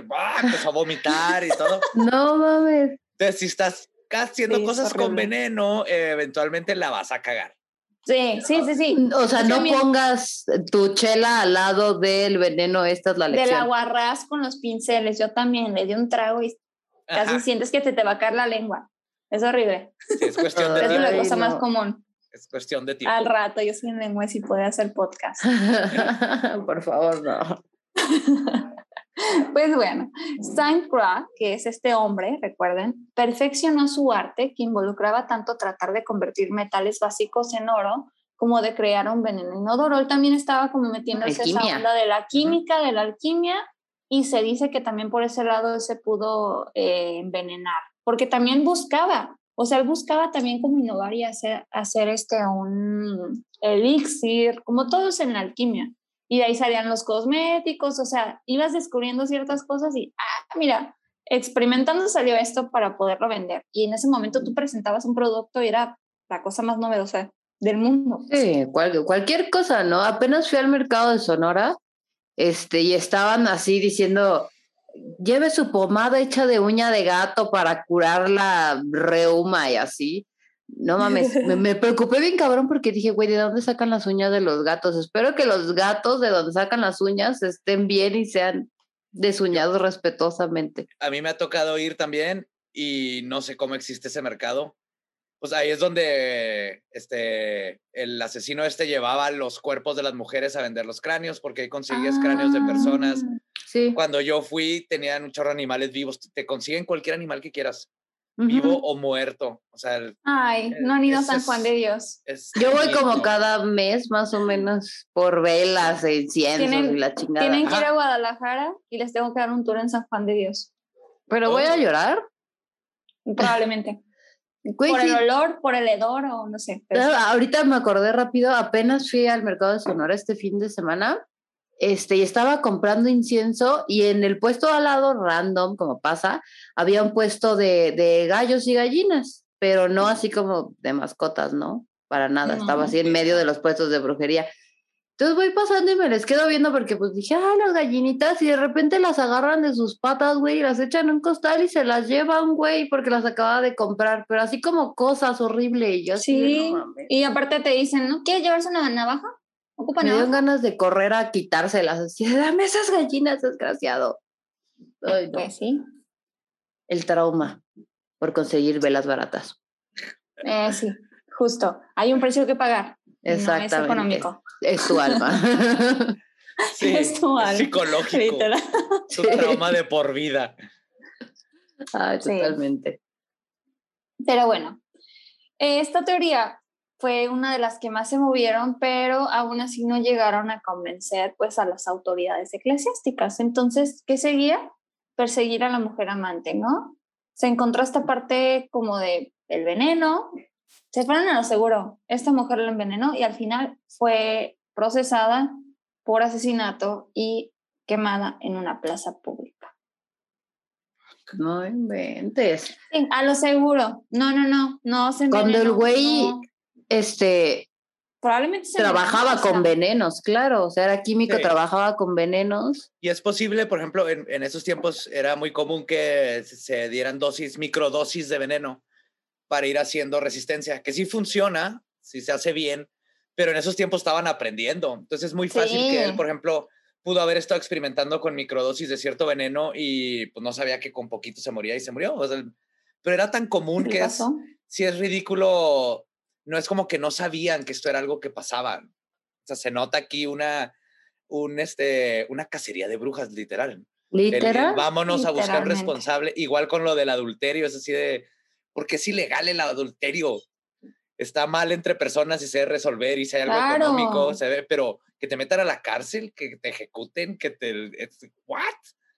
empezó a vomitar y todo. No mames. Entonces, si estás haciendo cosas con veneno, eventualmente la vas a cagar. Sí, sí, sí, sí. O sea, no pongas tu chela al lado del veneno, esta es la lección. Del aguarrás con los pinceles, yo también le di un trago y casi sientes que te, te va a caer la lengua. Es horrible. es cuestión de tiempo. Es la cosa más común. Es cuestión de tiempo. Al rato, yo sin lengua si puede hacer podcast. Por favor, no. Pues bueno, Steinkra, que es este hombre, recuerden, perfeccionó su arte que involucraba tanto tratar de convertir metales básicos en oro como de crear un veneno inodoro. Él también estaba como metiéndose esa onda de la química, de la alquimia, y se dice que también por ese lado se pudo eh, envenenar, porque también buscaba, o sea, él buscaba también como innovar y hacer, hacer este un elixir, como todos en la alquimia y de ahí salían los cosméticos, o sea, ibas descubriendo ciertas cosas y, ah, mira, experimentando salió esto para poderlo vender. Y en ese momento tú presentabas un producto y era la cosa más novedosa del mundo. Sí, cualquier cosa, ¿no? Apenas fui al mercado de Sonora este, y estaban así diciendo, lleve su pomada hecha de uña de gato para curar la reuma y así. No mames, me, preocupé bien cabrón porque dije, güey, ¿de dónde sacan las uñas de los gatos? Espero que los gatos de donde sacan las uñas estén bien y sean desuñados respetuosamente. A mí me ha tocado ir también y no sé cómo existe ese mercado. Pues ahí es donde este, el asesino este llevaba los cuerpos de las mujeres a vender los cráneos, porque ahí consigues cráneos de personas. Ah, sí. Cuando yo fui, tenían un chorro de animales vivos. Te consiguen cualquier animal que quieras vivo o muerto. O sea, Ay, no han ido a San Juan de Dios. Yo voy como cada mes más o menos por velas, inciensos y la chingada. Tienen que ir a Guadalajara y les tengo que dar un tour en San Juan de Dios. ¿Pero voy a llorar? Probablemente. por el olor, por el hedor o no sé. ahorita me acordé rápido, apenas fui al mercado de Sonora este fin de semana este, y estaba comprando incienso y en el puesto al lado, random, como pasa, había un puesto de, de gallos y gallinas, pero no así como de mascotas, ¿no? Para nada, estaba así en medio de los puestos de brujería. Entonces voy pasando y me les quedo viendo porque pues dije, ah, las gallinitas, y de repente las agarran de sus patas, güey, y las echan en un costal y se las llevan, güey, porque las acaba de comprar, pero así como cosas horribles. Y yo sí, y aparte te dicen, ¿no? ¿Quieres llevarse una navaja? Me dio ganas de correr a quitárselas. Así, dame esas gallinas, desgraciado. Ay, no. Pues sí. El trauma por conseguir velas baratas. Eh, sí, justo. Hay un precio que pagar. Exactamente. es económico. Es tu alma. sí, es tu alma. psicológico. Es un trauma de por vida. Ay, totalmente. Pero bueno, esta teoría fue una de las que más se movieron, pero aún así no llegaron a convencer pues a las autoridades eclesiásticas. Entonces, ¿qué seguía? Perseguir a la mujer amante, ¿no? Se encontró esta parte como de el veneno, se fueron a lo seguro, esta mujer la envenenó y al final fue procesada por asesinato y quemada en una plaza pública. No inventes. a lo seguro. No, no, no, no se Cuando el güey este, probablemente trabajaba con venenos, claro, o sea, era químico, trabajaba con venenos. Y es posible, por ejemplo, en, en, esos tiempos era muy común que se dieran dosis, microdosis de veneno para ir haciendo resistencia, que sí funciona, si se hace bien, pero en esos tiempos estaban aprendiendo. Entonces es muy fácil que él, por ejemplo, pudo haber estado experimentando con microdosis de cierto veneno y pues no sabía que con poquito se moría y se murió. pero era tan común que es, sí es ridículo no es como que no sabían que esto era algo que pasaba. O sea, se nota aquí una, un, este, una cacería de brujas, literal. Literal. vámonos a buscar responsable. Igual con lo del adulterio, es así de, porque es ilegal el adulterio. Está mal entre personas y se debe resolver y si hay algo económico, se ve, pero que te metan a la cárcel, que te ejecuten, que te... ¿What?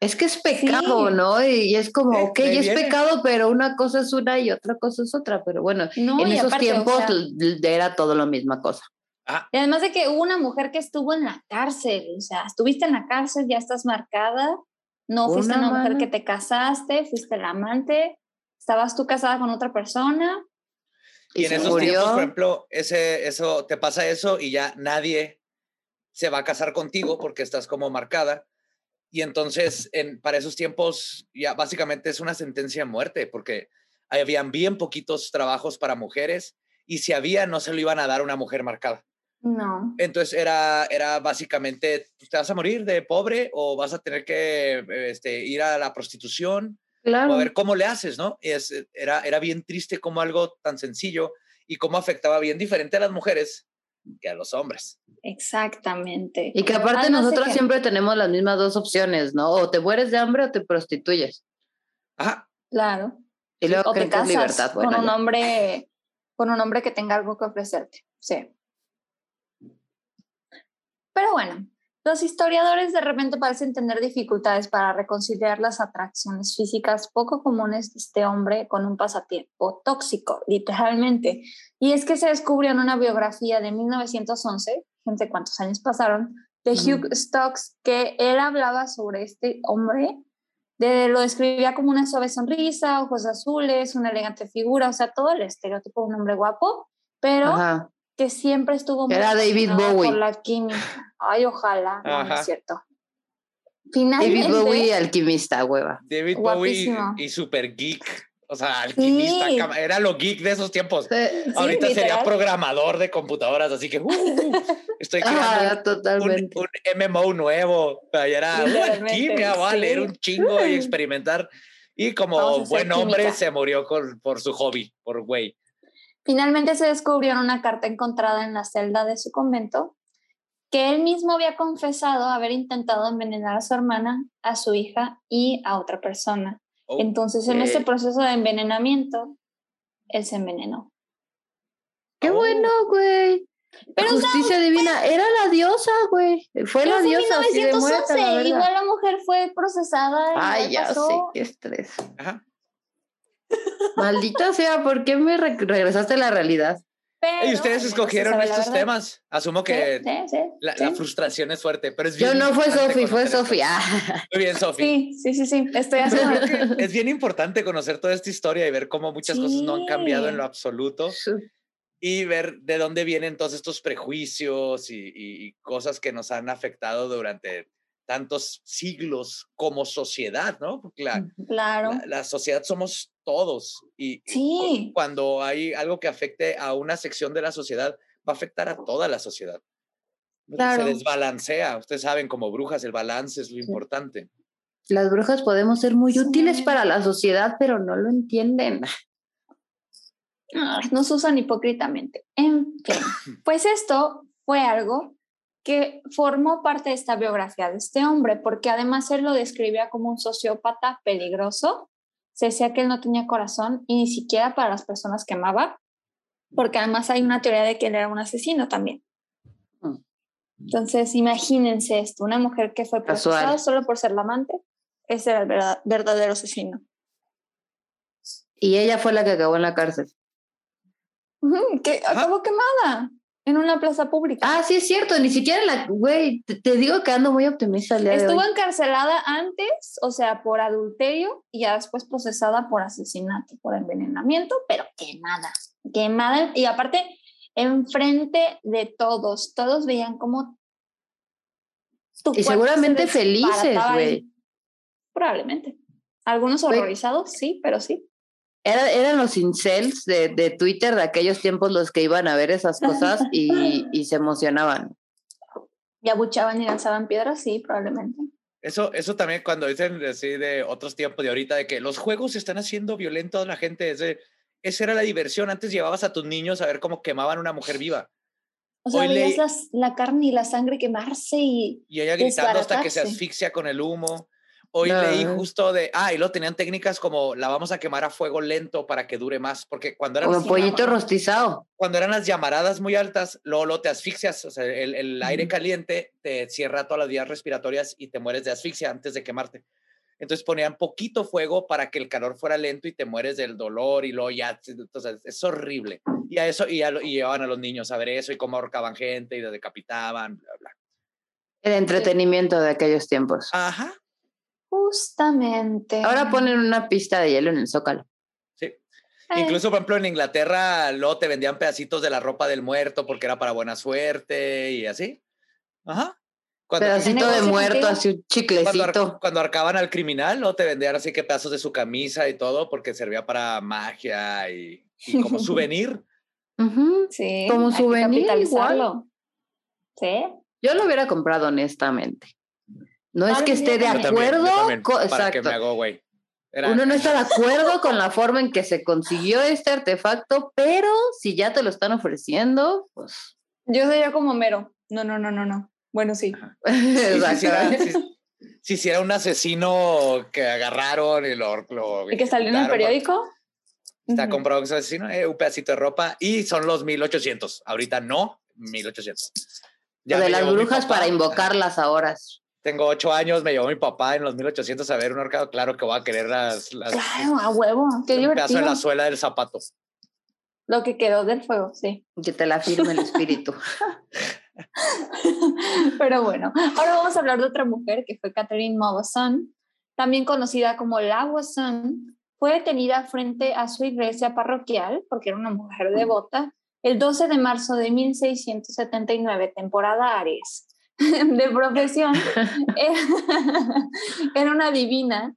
Es que es pecado, ¿no? Y, es como, ok, es pecado, pero una cosa es una y otra cosa es otra. Pero bueno, en esos tiempos era todo la misma cosa. Ah. Y además de que hubo una mujer que estuvo en la cárcel, o sea, estuviste en la cárcel, ya estás marcada, no fuiste una, mujer que te casaste, fuiste la amante, estabas tú casada con otra persona. Y, en esos tiempos, por ejemplo, ese, eso, te pasa eso y ya nadie se va a casar contigo porque estás como marcada. Y entonces, en, para esos tiempos, ya básicamente es una sentencia de muerte, porque habían bien poquitos trabajos para mujeres y si había, no se lo iban a dar a una mujer marcada. No. Entonces era, era básicamente, pues, te vas a morir de pobre o vas a tener que este, ir a la prostitución claro. o a ver cómo le haces, ¿no? Y es, era, era bien triste como algo tan sencillo y cómo afectaba bien diferente a las mujeres que a los hombres. Exactamente. Y que aparte nosotros siempre tenemos las mismas dos opciones, ¿no? O te mueres de hambre o te prostituyes. Ajá. Claro. Y luego o te casas libertad, con un hombre con un hombre que tenga algo que ofrecerte. Sí. Pero bueno, los historiadores de repente parecen tener dificultades para reconciliar las atracciones físicas poco comunes de este hombre con un pasatiempo tóxico, literalmente. Y es que se descubrió en una biografía de 1911, gente cuántos años pasaron, de Hugh Stokes, que él hablaba sobre este hombre, de, lo describía como una suave sonrisa, ojos azules, una elegante figura, o sea, todo el estereotipo de un hombre guapo, pero que siempre estuvo Era David Bowie. por la química. Ay, ojalá, no, es cierto. Finalmente, David Bowie, alquimista, hueva. David Bowie y super geek. O sea, alquimista, era lo geek de esos tiempos. Ahorita sería programador de computadoras, así que uh, estoy creando un, un, MMO nuevo. Era alquimia, vale, era un chingo y experimentar. Y como buen hombre se murió por su hobby, por güey. Finalmente se descubrió una carta encontrada en la celda de su convento que él mismo había confesado haber intentado envenenar a su hermana, a su hija y a otra persona. Entonces, en este proceso de envenenamiento, él se envenenó. ¡Qué oh. bueno, güey! Pero Justicia divina, era la diosa, güey. Fue la diosa. 1911, de igual la mujer fue procesada. Ay, ya sé, qué estrés. Maldita sea, ¿por qué me regresaste a la realidad? y ustedes escogieron estos temas. Asumo que la, frustración es fuerte, pero es Yo no fue Sofi, fue Sofía. Muy bien, Sofi. Sí, sí, sí, sí, estoy haciendo. es bien importante conocer toda esta historia y ver cómo muchas cosas no han cambiado en lo absoluto. Y ver de dónde vienen todos estos prejuicios y cosas que nos han afectado durante tantos siglos como sociedad, ¿no? Porque la, claro. la, sociedad somos todos y, cuando hay algo que afecte a una sección de la sociedad, va a afectar a toda la sociedad. Se desbalancea. Ustedes saben, como brujas, el balance es lo importante. Las brujas podemos ser muy útiles para la sociedad, pero no lo entienden. Nos usan hipócritamente. En fin, pues esto fue algo que formó parte de esta biografía de este hombre, porque además él lo describía como un sociópata peligroso. Se decía que él no tenía corazón y ni siquiera para las personas que amaba, porque además hay una teoría de que él era un asesino también. Mm. Entonces, imagínense esto, una mujer que fue procesada solo por ser la amante, ese era el verdadero asesino. Y ella fue la que acabó en la cárcel. que acabó quemada en una plaza pública. Ah, sí, es cierto, ni siquiera la, güey, te, digo que ando muy optimista el día Estuvo de hoy. encarcelada antes, o sea, por adulterio y ya después procesada por asesinato, por envenenamiento, pero quemada, quemada. Y aparte, enfrente de todos, todos veían como... y seguramente felices, güey. Probablemente. Algunos horrorizados, sí, pero sí eran los incels de, de, Twitter de aquellos tiempos los que iban a ver esas cosas y, y se emocionaban. Y abuchaban y lanzaban piedras, sí, probablemente. Eso, eso también cuando dicen así de otros tiempos de ahorita, de que los juegos están haciendo violentos a la gente, ese, esa era la diversión. Antes llevabas a tus niños a ver cómo quemaban una mujer viva. O sea, veías la carne y la sangre quemarse y... Y ella gritando hasta que se asfixia con el humo. Hoy leí justo de, ah, y lo tenían técnicas como la vamos a quemar a fuego lento para que dure más, porque cuando eran... Como pollito rostizado. Cuando eran las llamaradas muy altas, luego, lo te asfixias, o sea, el, el aire caliente te cierra todas las vías respiratorias y te mueres de asfixia antes de quemarte. entonces ponían poquito fuego para que el calor fuera lento y te mueres del dolor y luego ya, entonces es horrible. Y a eso, y, y llevaban a los niños a ver eso y cómo ahorcaban gente y decapitaban, bla, bla. El entretenimiento de aquellos tiempos. Ajá. Justamente. Ahora ponen una pista de hielo en el zócalo. Sí. Incluso, por ejemplo, en Inglaterra, luego te vendían pedacitos de la ropa del muerto porque era para buena suerte y así. Ajá. Pedacito de muerto, así un chiclecito. Cuando, arcaban al criminal, ¿no? Te vendían así que pedazos de su camisa y todo, porque servía para magia y, como souvenir. Sí. Como souvenir igual. Sí. Yo lo hubiera comprado honestamente. No es que esté de acuerdo. con, para que me hago, güey. Uno no está de acuerdo con la forma en que se consiguió este artefacto, pero si ya te lo están ofreciendo, pues. Yo sería como mero. No, no, no, no, no. Bueno, sí. si, si, era un asesino que agarraron y lo. lo ¿Y que salió en el periódico? Está comprado un asesino, eh, un pedacito de ropa y son los 1800. Ahorita no, 1800. Ya de las brujas para invocarlas ahora. Tengo ocho años, me llevó mi papá en los 1800 a ver un horcado. Claro que voy a querer las. las claro, a huevo. Qué un pedazo de la suela del zapato. Lo que quedó del fuego, sí. Que te la firme el espíritu. Pero bueno, ahora vamos a hablar de otra mujer que fue Catherine Mawson, también conocida como La Fue detenida frente a su iglesia parroquial porque era una mujer devota el 12 de marzo de 1679, temporada Aries. De profesión, era una divina,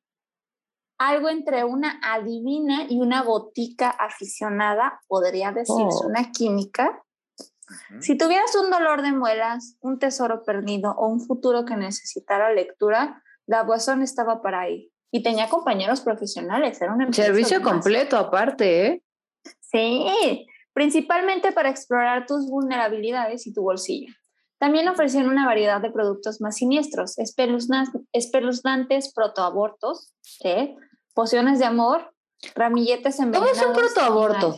algo entre una adivina y una botica aficionada, podría decirse, oh. una química si tuvieras un dolor de muelas, un tesoro perdido o un futuro que necesitara lectura, la Boisson estaba para ahí. Y tenía compañeros profesionales, era un Servicio completo aparte, ¿eh? Sí, principalmente para explorar tus vulnerabilidades y tu bolsillo. También ofrecían una variedad de productos más siniestros, espeluznantes protoabortos, ¿sí? pociones de amor, ramilletes envenenados. ¿Cómo es un protoaborto?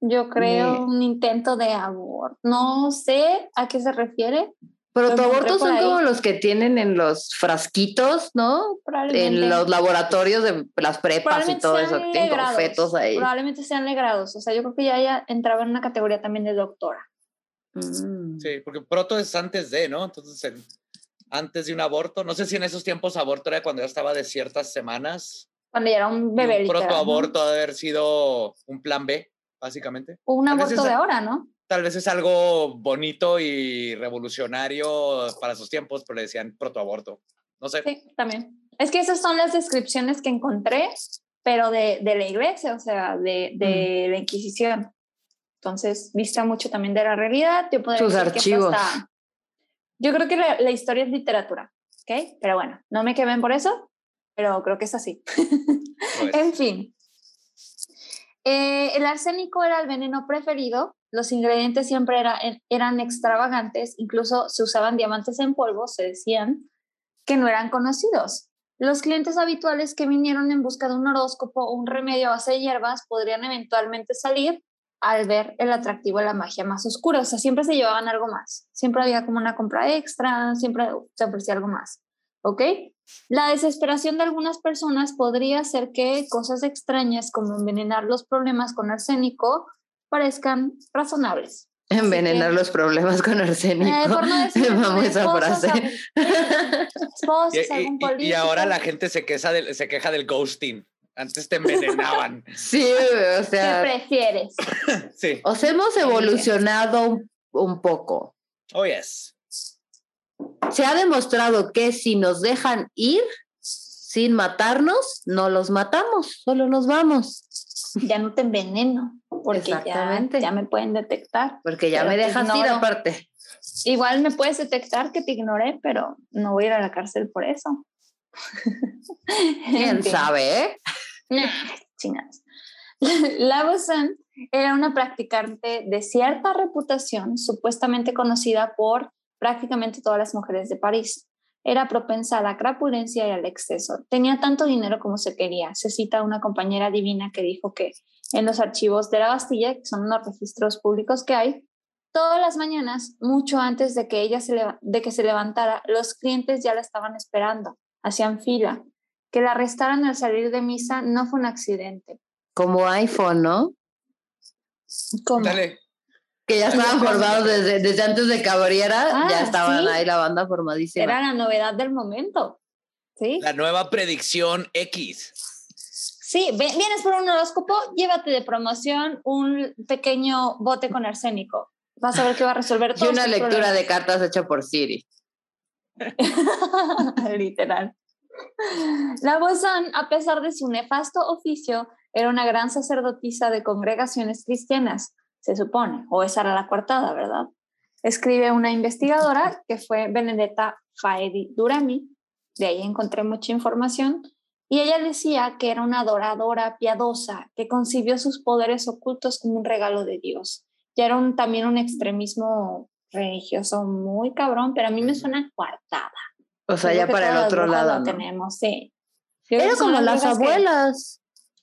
Yo creo un intento de aborto. No sé a qué se refiere. Aborto son como los que tienen en los frasquitos, ¿no? En los laboratorios de las prepas y todo eso, que tienen fetos ahí. Probablemente sean legrados. O sea, yo creo que ya, ya entraba en una categoría también de doctora. Mm. Sí, porque proto es antes de, ¿no? Entonces, antes de un aborto, no sé si en esos tiempos aborto era cuando ya estaba de ciertas semanas. Cuando ya era un bebé. Un protoaborto ¿no? haber sido un plan B básicamente. O un aborto de ahora, ¿no? Tal vez es algo bonito y revolucionario para sus tiempos, pero le decían protoaborto. No sé. Sí, también. Es que esas son las descripciones que encontré, pero de, de la iglesia, o sea, de, de la Inquisición. Entonces, vista mucho también de la realidad. Yo Sus archivos. yo creo que la, la, historia es literatura, ¿ok? Pero bueno, no me quemen por eso, pero creo que es así. Pues. en fin, eh, el arsénico era el veneno preferido, los ingredientes siempre eran extravagantes, incluso se usaban diamantes en polvo, se decían que no eran conocidos. Los clientes habituales que vinieron en busca de un horóscopo o un remedio a base de hierbas podrían eventualmente salir al ver el atractivo de la magia más oscura. O sea, siempre se llevaban algo más. Siempre había como una compra extra, siempre se ofrecía algo más. ¿Ok? La desesperación de algunas personas podría hacer que cosas extrañas como envenenar los problemas con arsénico parezcan razonables. Envenenar los problemas con arsénico. Eh, por no decir, Vamos esa frase. y, y, ahora la gente se queja, del, se queja del ghosting. Antes te envenenaban. sí, o sea. ¿Qué prefieres? sí. Os hemos evolucionado un, un poco. Oh, yes se ha demostrado que si nos dejan ir sin matarnos, no los matamos, solo nos vamos. Ya no te enveneno, porque ya, ya, me pueden detectar. Porque ya me dejas ir aparte. Igual me puedes detectar que te ignoré, pero no voy a ir a la cárcel por eso. ¿Quién sabe? Chingados. La era una practicante de cierta reputación, supuestamente conocida por prácticamente todas las mujeres de París. Era propensa a la crapulencia y al exceso. Tenía tanto dinero como se quería. Se cita una compañera divina que dijo que en los archivos de la Bastilla, que son los registros públicos que hay, todas las mañanas, mucho antes de que ella de que se levantara, los clientes ya la estaban esperando, hacían fila. Que la arrestaron al salir de misa no fue un accidente. Como iPhone, ¿no? ¿Cómo? Dale. Que ya estaban formados desde, desde antes de que abriera, Ah, ya estaban sí. ahí la banda formadísima. Era la novedad del momento. ¿Sí? La nueva predicción X. Sí, vienes por un horóscopo, llévate de promoción un pequeño bote con arsénico. Vas a ver que va a resolver y todo. una lectura de cartas hecha por Siri. Literal. La Bozán, a pesar de su nefasto oficio, era una gran sacerdotisa de congregaciones cristianas, se supone, o esa era la coartada, ¿verdad? Escribe una investigadora que fue Benedetta Faedi Durami, de ahí encontré mucha información, y ella decía que era una adoradora piadosa que concibió sus poderes ocultos como un regalo de Dios. Ya era un- también un extremismo religioso muy cabrón, pero a mí me suena coartada. O sea, Creo ya para el otro lado. lo ¿no? tenemos, sí. Creo Era como las que- abuelas.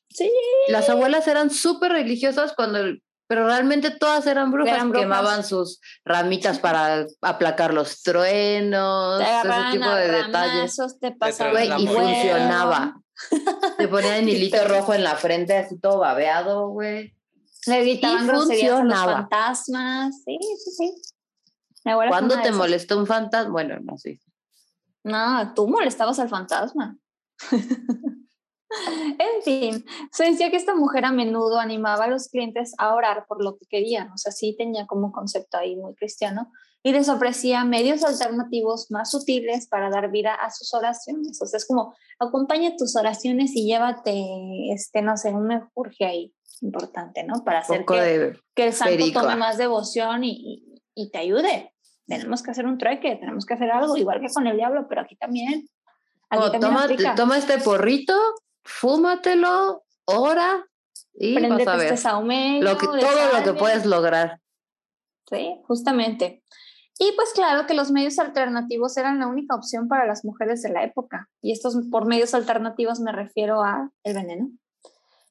Sí. Las abuelas eran súper religiosas cuando, el- pero realmente todas eran brujas, Eran brujas. quemaban sus ramitas para aplacar los truenos, Te ese tipo de detalles. te pasaban la y funcionaba. Te ponían el hilito rojo en la frente, así todo babeado, güey. Le gritaban groserías a los funcionaba. fantasmas. Sí, sí, sí. ¿Cuándo te molestó un fantasma? Bueno, no sé. No, tú molestabas al fantasma. en fin, se decía que esta mujer a menudo animaba a los clientes a orar por lo que querían, o sea, sí tenía como concepto ahí muy cristiano, y les ofrecía medios alternativos más sutiles para dar vida a sus oraciones. O sea, es como, acompaña tus oraciones y llévate, este, no sé, un urge ahí importante, ¿no? Para hacer que, que el santo perico. tome más devoción y, y- y te ayude. Tenemos que hacer un trueque, tenemos que hacer algo, igual que con el diablo, pero aquí también. Aquí también toma, este porrito, fúmatelo, ora y vas a ver este saumerio lo que, todo lo que puedes lograr. Sí, justamente. Y pues claro que los medios alternativos eran la única opción para las mujeres de la época. Y estos por medios alternativos me refiero a el veneno.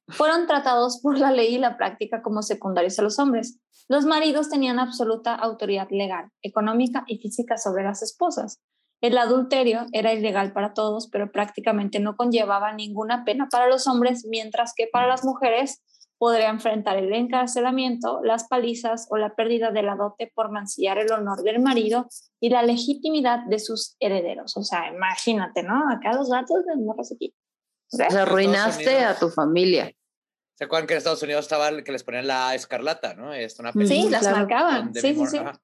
Fueron tratados por la ley y la práctica como secundarios a los hombres. Los maridos tenían absoluta autoridad legal, económica y física sobre las esposas. El adulterio era ilegal para todos, pero prácticamente no conllevaba ninguna pena para los hombres, mientras que para las mujeres podría enfrentar el encarcelamiento, las palizas o la pérdida de la dote por mancillar el honor del marido y la legitimidad de sus herederos. O sea, imagínate, ¿no? Acá los gatos de morros aquí. O sea, arruinaste Unidos. a tu familia. ¿Se acuerdan que en Estados Unidos estaba el que les ponían la escarlata, no? Es una Sí, las claro. marcaban. Sí, sí, sí. Ajá.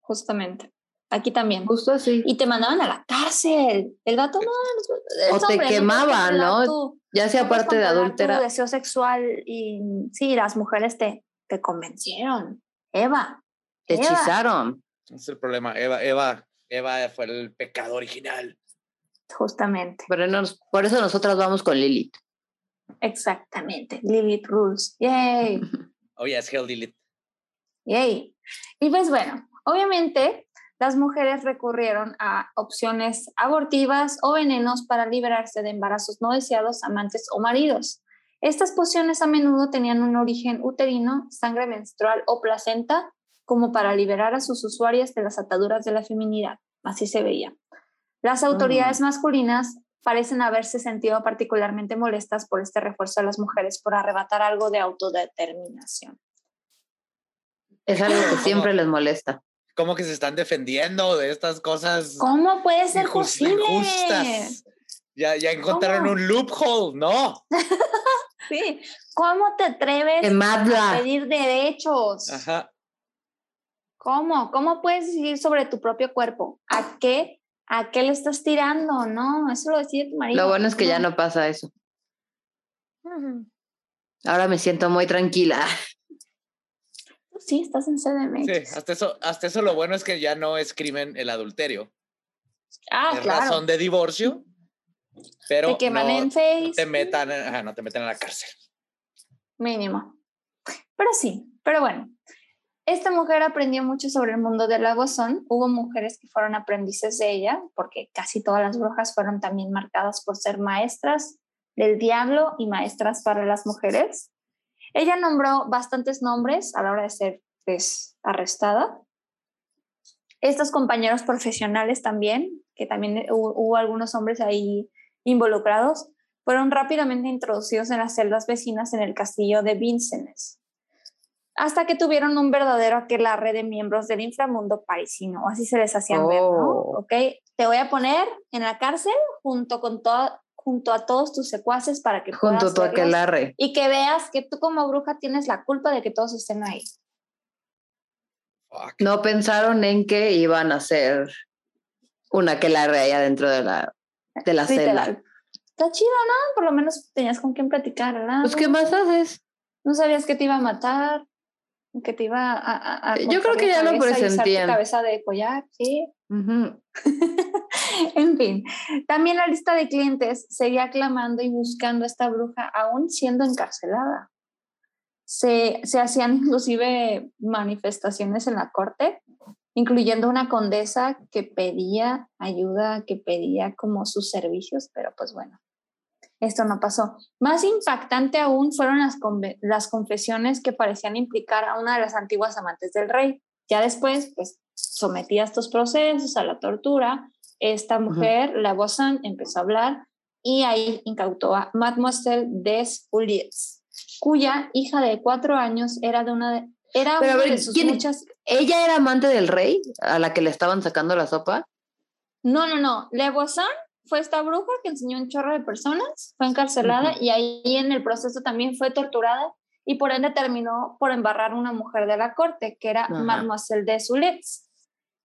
Justamente. Aquí también. Justo así. Y te mandaban a la cárcel. El gato no. O te quemaban, ¿no? tu- Ya sea parte de adúltera. Tu deseo sexual y sí, las mujeres te, te convencieron. Eva. Te Eva. hechizaron. Ese es el problema. Eva, Eva, Eva fue el pecado original. Justamente. Pero nos- por eso nosotras vamos con Lilith. Exactamente. Lilith Rules. Yay. Oh, yes, Hell Lilith. Yay. Y pues bueno, obviamente las mujeres recurrieron a opciones abortivas o venenos para liberarse de embarazos no deseados, amantes o maridos. Estas pociones a menudo tenían un origen uterino, sangre menstrual o placenta, como para liberar a sus usuarias de las ataduras de la feminidad. Así se veía. Las autoridades masculinas parecen haberse sentido particularmente molestas por este refuerzo a las mujeres por arrebatar algo de autodeterminación. Es algo que siempre les molesta. ¿Cómo que se están defendiendo de estas cosas ¿Cómo puede ser posible? injustas? Ya, ya encontraron ¿Cómo? un loophole, no. Sí. ¿Cómo te atreves Te a pedir derechos? Ajá. ¿Cómo? ¿Cómo puedes decidir sobre tu propio cuerpo? ¿A qué? ¿A qué le estás tirando? No, eso lo decide tu marido. Lo bueno es que ya no pasa eso. Ahora me siento muy tranquila. Sí, estás en CDMX. Sí, hasta eso, hasta eso lo bueno es que ya no es crimen el adulterio. Ah, es claro. razón de divorcio, pero te queman no en Face. te metan, no te metan a la cárcel. Mínimo. Pero sí, pero bueno. Esta mujer aprendió mucho sobre el mundo del agozón. Hubo mujeres que fueron aprendices de ella, porque casi todas las brujas fueron también marcadas por ser maestras del diablo y maestras para las mujeres. Ella nombró bastantes nombres a la hora de ser pues, arrestada. Estos compañeros profesionales también, que también hubo algunos hombres ahí involucrados fueron rápidamente introducidos en las celdas vecinas en el castillo de Vincennes, hasta que tuvieron un verdadero aquelarre de miembros del inframundo parisino, así se les hacían ver, ¿no? Oh. ¿Ok? Te voy a poner en la cárcel junto con todo junto a todos tus secuaces para que Junto a puedas tu verlos aquelarre. y que veas que tú como bruja tienes la culpa de que todos estén ahí. Fuck. No pensaron en que iban a hacer una aquelarre ahí adentro de la, de la celda. Está chido, ¿no? Por lo menos tenías con quién platicar, ¿verdad? Pues, ¿qué más haces? No sabías que te iba a matar, que te iba a... a- a Yo creo que ya lo presentían. cabeza de collar, sí. En fin, también la lista de clientes seguía clamando y buscando a esta bruja aún siendo encarcelada. Se, se hacían inclusive manifestaciones en la corte, incluyendo una condesa que pedía ayuda, que pedía como sus servicios, pero pues bueno, esto no pasó. Más impactante aún fueron las, las confesiones que parecían implicar a una de las antiguas amantes del rey. Ya después, pues, sometida a estos procesos, a la tortura, esta mujer, la Bossan, empezó a hablar y ahí incautó a Mademoiselle des Uliers, cuya hija de cuatro años era de una de, era Pero a una ver, de sus ¿quién- muchas... ¿Ella era amante del rey a la que le estaban sacando la sopa? No, no, no. Le Bossan fue esta bruja que enseñó un chorro de personas, fue encarcelada y ahí en el proceso también fue torturada y por ende terminó por embarrar una mujer de la corte, que era Ajá. Mademoiselle de Zulets,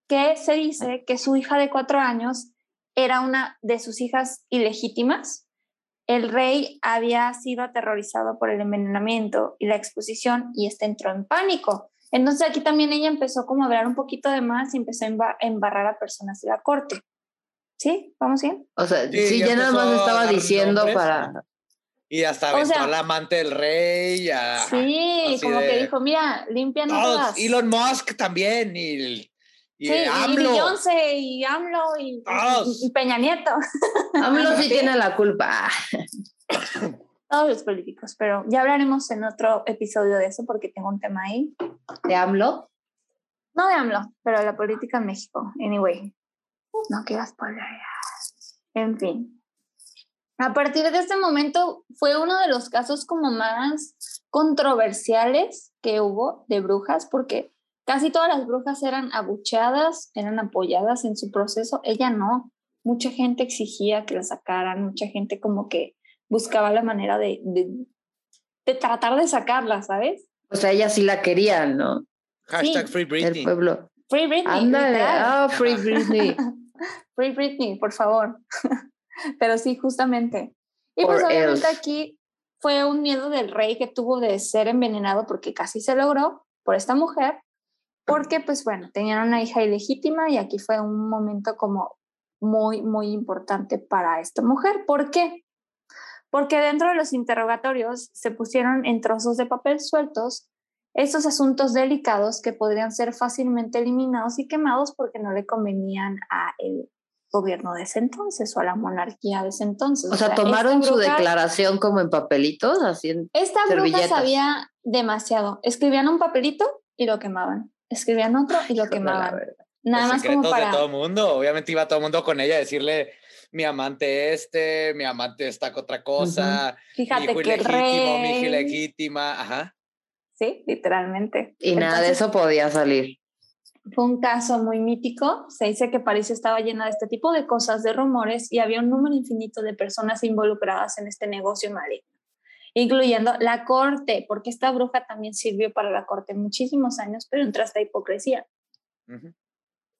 que se dice que su hija de cuatro años era una de sus hijas ilegítimas. El rey había sido aterrorizado por el envenenamiento y la exposición y este entró en pánico. Entonces aquí también ella empezó como a hablar un poquito de más y empezó a emba- embarrar a personas de la corte. ¿Sí? ¿Vamos bien? O sea, Sí, sí, ya ya nada más a estaba diciendo nombres. para... Y hasta O aventó sea- a la amante del rey. A, Sí, como de- que dijo, mira, limpian todas. Elon Musk también. Y, y sí, y AMLO. Beyoncé y AMLO y, y Peña Nieto. AMLO sí tiene la culpa. Todos los políticos, pero ya hablaremos en otro episodio de eso porque tengo un tema ahí. ¿De AMLO? No de AMLO, pero de la política en México. Anyway, no quiero spoiler. En fin. A partir de este momento fue uno de los casos como más controversiales que hubo de brujas porque casi todas las brujas eran abucheadas, eran apoyadas en su proceso. Ella no. Mucha gente exigía que la sacaran, mucha gente como que buscaba la manera de, de, de tratar de sacarla, ¿sabes? O sea, ella sí la quería, ¿no? Hashtag Sí. Free El Britney. pueblo. Free Britney. Ándale, ah, Free Britney. Free Britney, por favor. Pero sí, justamente. Y pues obviamente else. aquí fue un miedo del rey que tuvo de ser envenenado porque casi se logró por esta mujer, porque pues bueno, tenían una hija ilegítima y aquí fue un momento como muy, muy importante para esta mujer. ¿Por qué? Porque dentro de los interrogatorios se pusieron en trozos de papel sueltos estos asuntos delicados que podrían ser fácilmente eliminados y quemados porque no le convenían a el gobierno de ese entonces o a la monarquía de ese entonces. O sea, tomaron esta su declaración como en papelitos, así en... Esta bruja sabía demasiado. Escribían un papelito y lo quemaban. Escribían otro y lo quemaban. Nada Los más como para... de todo mundo. Obviamente iba todo el mundo con ella a decirle mi amante este, mi amante está con otra cosa, mi Fíjate hijo que ilegítimo, mi hija ilegítima. Ajá. Sí, literalmente. Y nada de eso podía salir. Fue un caso muy mítico. Se dice que París estaba llena de este tipo de cosas, de rumores, y había un número infinito de personas involucradas en este negocio maligno, incluyendo la corte, porque esta bruja también sirvió para la corte muchísimos años, pero entró esta hipocresía. Ujú.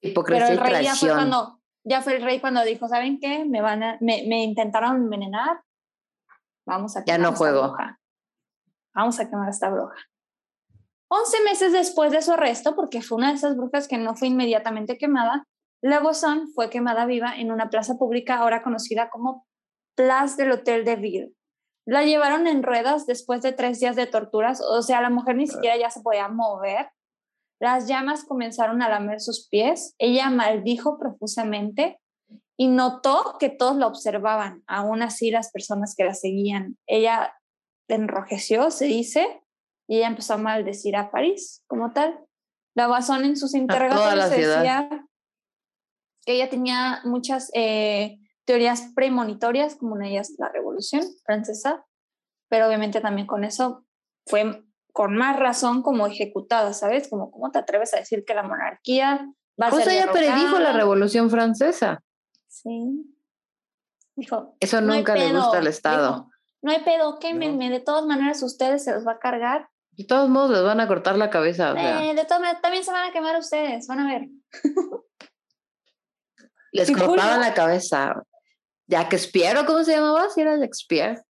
Hipocresía Pero el y rey ya fue cuando, ya fue el rey cuando dijo, ¿saben qué? Me van a, me, me intentaron envenenar. Vamos a Ya quemar no a esta juego. bruja. Vamos a quemar a esta bruja. 11 meses después de su arresto, porque fue una de esas brujas que no fue inmediatamente quemada, La fue quemada viva en una plaza pública ahora conocida como Place del Hotel de Ville. La llevaron en ruedas después de tres días de torturas, o sea, la mujer ni siquiera ya se podía mover. Las llamas comenzaron a lamer sus pies, ella maldijo profusamente y notó que todos la observaban, aún así las personas que la seguían. Ella enrojeció, se dice, y ella empezó a maldecir a París como tal. La Bazón en sus interrogatorios decía que ella tenía muchas, eh, teorías premonitorias, como una de ellas la Revolución Francesa, pero obviamente también con eso fue con más razón como ejecutada, ¿sabes? Como, ¿cómo te atreves a decir que la monarquía va a pues ser ella predijo la Revolución Francesa. Sí. Dijo, eso nunca le gusta al Estado. no hay pedo, quémenme, de todas maneras ustedes se los va a cargar. De todos modos les van a cortar la cabeza. Eh, de todas maneras, también se van a quemar ustedes, van a ver. les cortaban la cabeza. Shakespeare, ¿cómo se llamaba? Si era Shakespeare.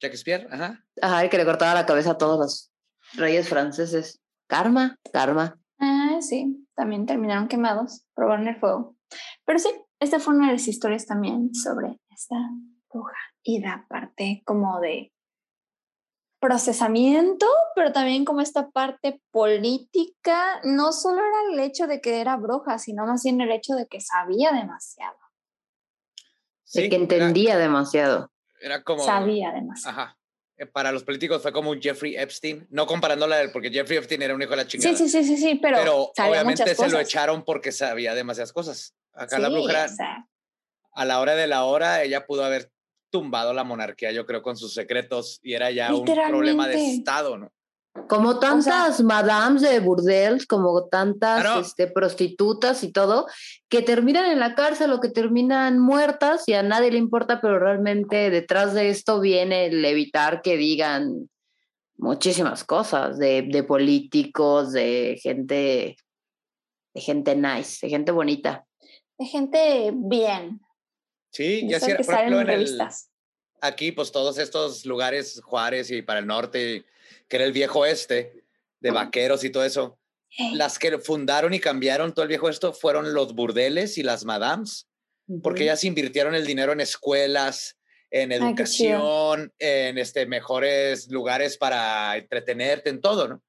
Shakespeare, ajá. Ajá, el que le cortaba la cabeza a todos los reyes franceses. Karma, karma. Ah, sí, también terminaron quemados, probaron el fuego. Pero sí, esta fue una de las historias también sobre esta bruja y da parte como de procesamiento, pero también como esta parte política, no solo era el hecho de que era bruja, sino más bien el hecho de que sabía demasiado. de que entendía demasiado. Era como... Sabía demasiado. Ajá. Eh, para los políticos fue como un Jeffrey Epstein, no comparándola, porque Jeffrey Epstein era un hijo de la chingada. Sí, sí, sí, sí, pero, pero obviamente se lo echaron porque sabía demasiadas cosas. Acá la bruja, a la hora de la hora, ella pudo haber tumbado la monarquía, yo creo, con sus secretos y era ya un problema de Estado, ¿no? Como tantas madams de burdels, como tantas este, prostitutas y todo, que terminan en la cárcel o que terminan muertas y a nadie le importa, pero realmente detrás de esto viene el evitar que digan muchísimas cosas de, de políticos, de gente, de gente nice, de gente bonita. De gente bien. Sí, ya sí, por ejemplo, en el, aquí, pues todos estos lugares, Juárez y para el norte, que era el viejo este, de vaqueros y todo eso. Las que fundaron y cambiaron todo el viejo esto fueron los burdeles y las madams, porque ellas invirtieron el dinero en escuelas, en educación, en este, mejores lugares para entretenerte, en todo, ¿no?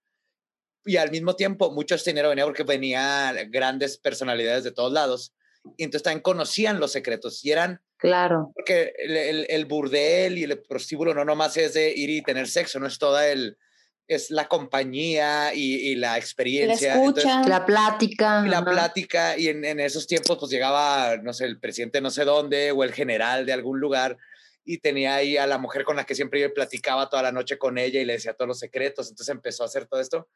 Y al mismo tiempo, mucho este dinero venía porque venían grandes personalidades de todos lados. Y entonces también conocían los secretos y eran Claro. Porque el, el, burdel y el prostíbulo no nomás es de ir y tener sexo, no es toda el, es la compañía y, la experiencia. La escucha, la plática. la plática, y en, en, esos tiempos pues llegaba, no sé, el presidente no sé dónde o el general de algún lugar y tenía ahí a la mujer con la que siempre yo platicaba toda la noche con ella y le decía todos los secretos, entonces empezó a hacer todo esto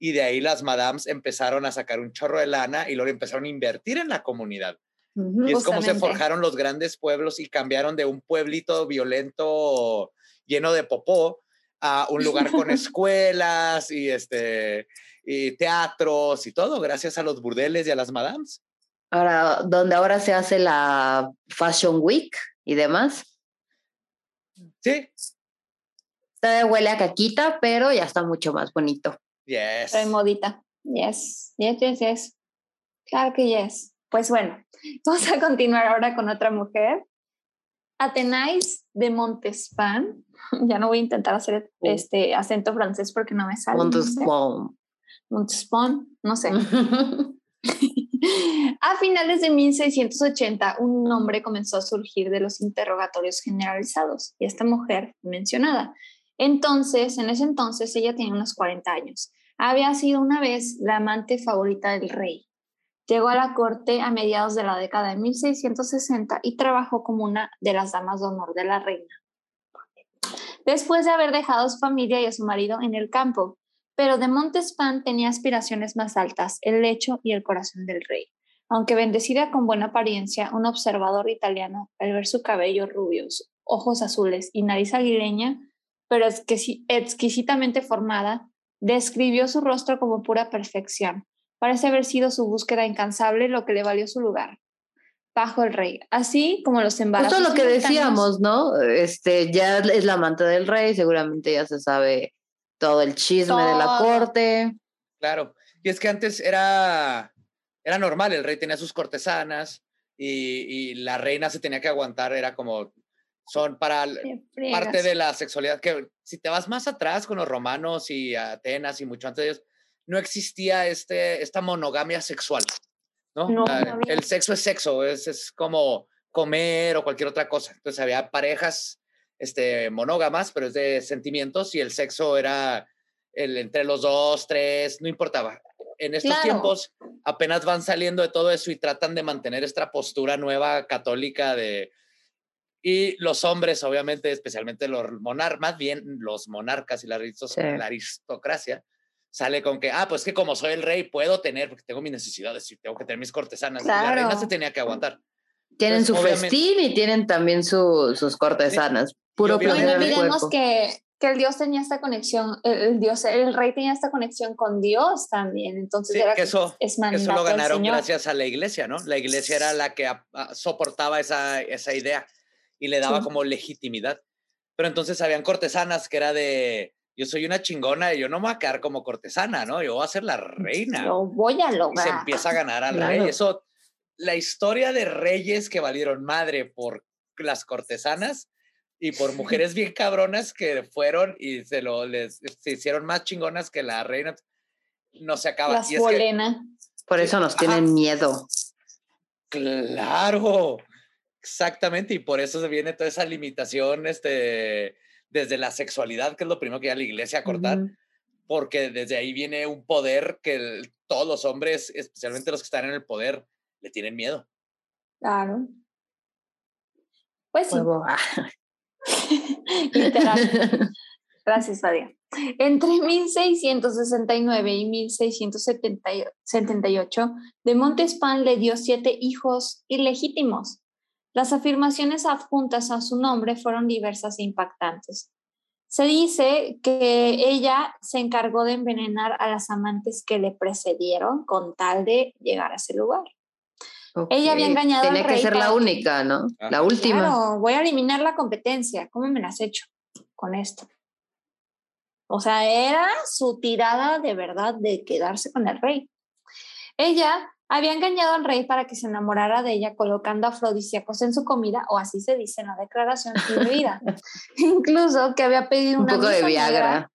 y de ahí las madams empezaron a sacar un chorro de lana y luego empezaron a invertir en la comunidad. y es como se forjaron los grandes pueblos y cambiaron de un pueblito violento lleno de popó a un lugar con escuelas y, este, y teatros y todo, gracias a los burdeles y a las madams. Ahora, donde ahora se hace la Fashion Week y demás. Sí. Todavía huele a caquita, pero ya está mucho más bonito. Yes. Estoy modita. Yes, yes, yes, yes. Claro que yes. Pues bueno, vamos a continuar ahora con otra mujer Atenais de Montespan. Ya no voy a intentar hacer este acento francés porque no me sale. Montespan. Montespan, no sé. a finales de 1680, un nombre comenzó a surgir de los interrogatorios generalizados y esta mujer mencionada. Entonces, en ese entonces, ella tenía unos 40 años. Había sido una vez la amante favorita del rey Llegó a la corte a mediados de la década de 1660 y trabajó como una de las damas de honor de la reina. Después de haber dejado a su familia y a su marido en el campo, pero de Montespan tenía aspiraciones más altas, el lecho y el corazón del rey. Aunque bendecida con buena apariencia, un observador italiano, al ver su cabello rubio, ojos azules y nariz aguileña, pero exquisitamente formada, describió su rostro como pura perfección, Parece haber sido su búsqueda incansable lo que le valió su lugar bajo el rey, así como los embarazos. Justo lo que decíamos, ¿no? Este, ya es la amante del rey, seguramente ya se sabe todo el chisme de la corte. Claro, y es que antes era, era normal, el rey tenía sus cortesanas y, y la reina se tenía que aguantar, era como, son para parte de la sexualidad, que si te vas más atrás con los romanos y Atenas y mucho antes de ellos, no existía este, esta monogamia sexual. ¿no? el sexo es sexo, es, es, como comer o cualquier otra cosa. Entonces había parejas este, monógamas, pero es de sentimientos y el sexo era el, entre los dos, tres, no importaba. En estos tiempos apenas van saliendo de todo eso y tratan de mantener esta postura nueva católica de Y los hombres, obviamente, especialmente los monarcas, más bien los monarcas y la, aristocracia, sale con que, ah, pues que como soy el rey, puedo tener, porque tengo mis necesidades y tengo que tener mis cortesanas. la reina se tenía que aguantar. Tienen su festín y tienen también sus cortesanas. Puro placer no olvidemos que, que el dios tenía esta conexión, el, dios, el rey tenía esta conexión con Dios también. Entonces era que eso, eso lo ganaron gracias a la iglesia, ¿no? La iglesia era la que soportaba esa, esa idea y le daba como legitimidad. Pero entonces habían cortesanas que era de, yo soy una chingona y yo no me voy a quedar como cortesana, ¿no? Yo voy a ser la reina. Lo voy a lograr. Y se empieza a ganar al rey. Eso, la historia de reyes que valieron madre por las cortesanas y por mujeres bien cabronas que fueron y se lo les se hicieron más chingonas que la reina no se acaba. Las y por eso nos tienen miedo. Claro. Exactamente, y por eso se viene toda esa limitación este, desde la sexualidad, que es lo primero que ya la iglesia a cortar, porque desde ahí viene un poder que todos los hombres, especialmente los que están en el poder, le tienen miedo. Claro. Pues sí. Gracias, Fadia. Entre 1669 y 1678, de Montespan le dio siete hijos ilegítimos las afirmaciones adjuntas a su nombre fueron diversas e impactantes. Se dice que ella se encargó de envenenar a las amantes que le precedieron con tal de llegar a ese lugar. Ella había engañado Tenía que ser la única, ¿no? La última. Claro, voy a eliminar la competencia. ¿Cómo me la has hecho con esto? O sea, era su tirada de verdad de quedarse con el rey. Ella había engañado al rey para que se enamorara de ella colocando afrodisíacos en su comida, o así se dice en la declaración de vida. Incluso que había pedido una Un poco de Viagra.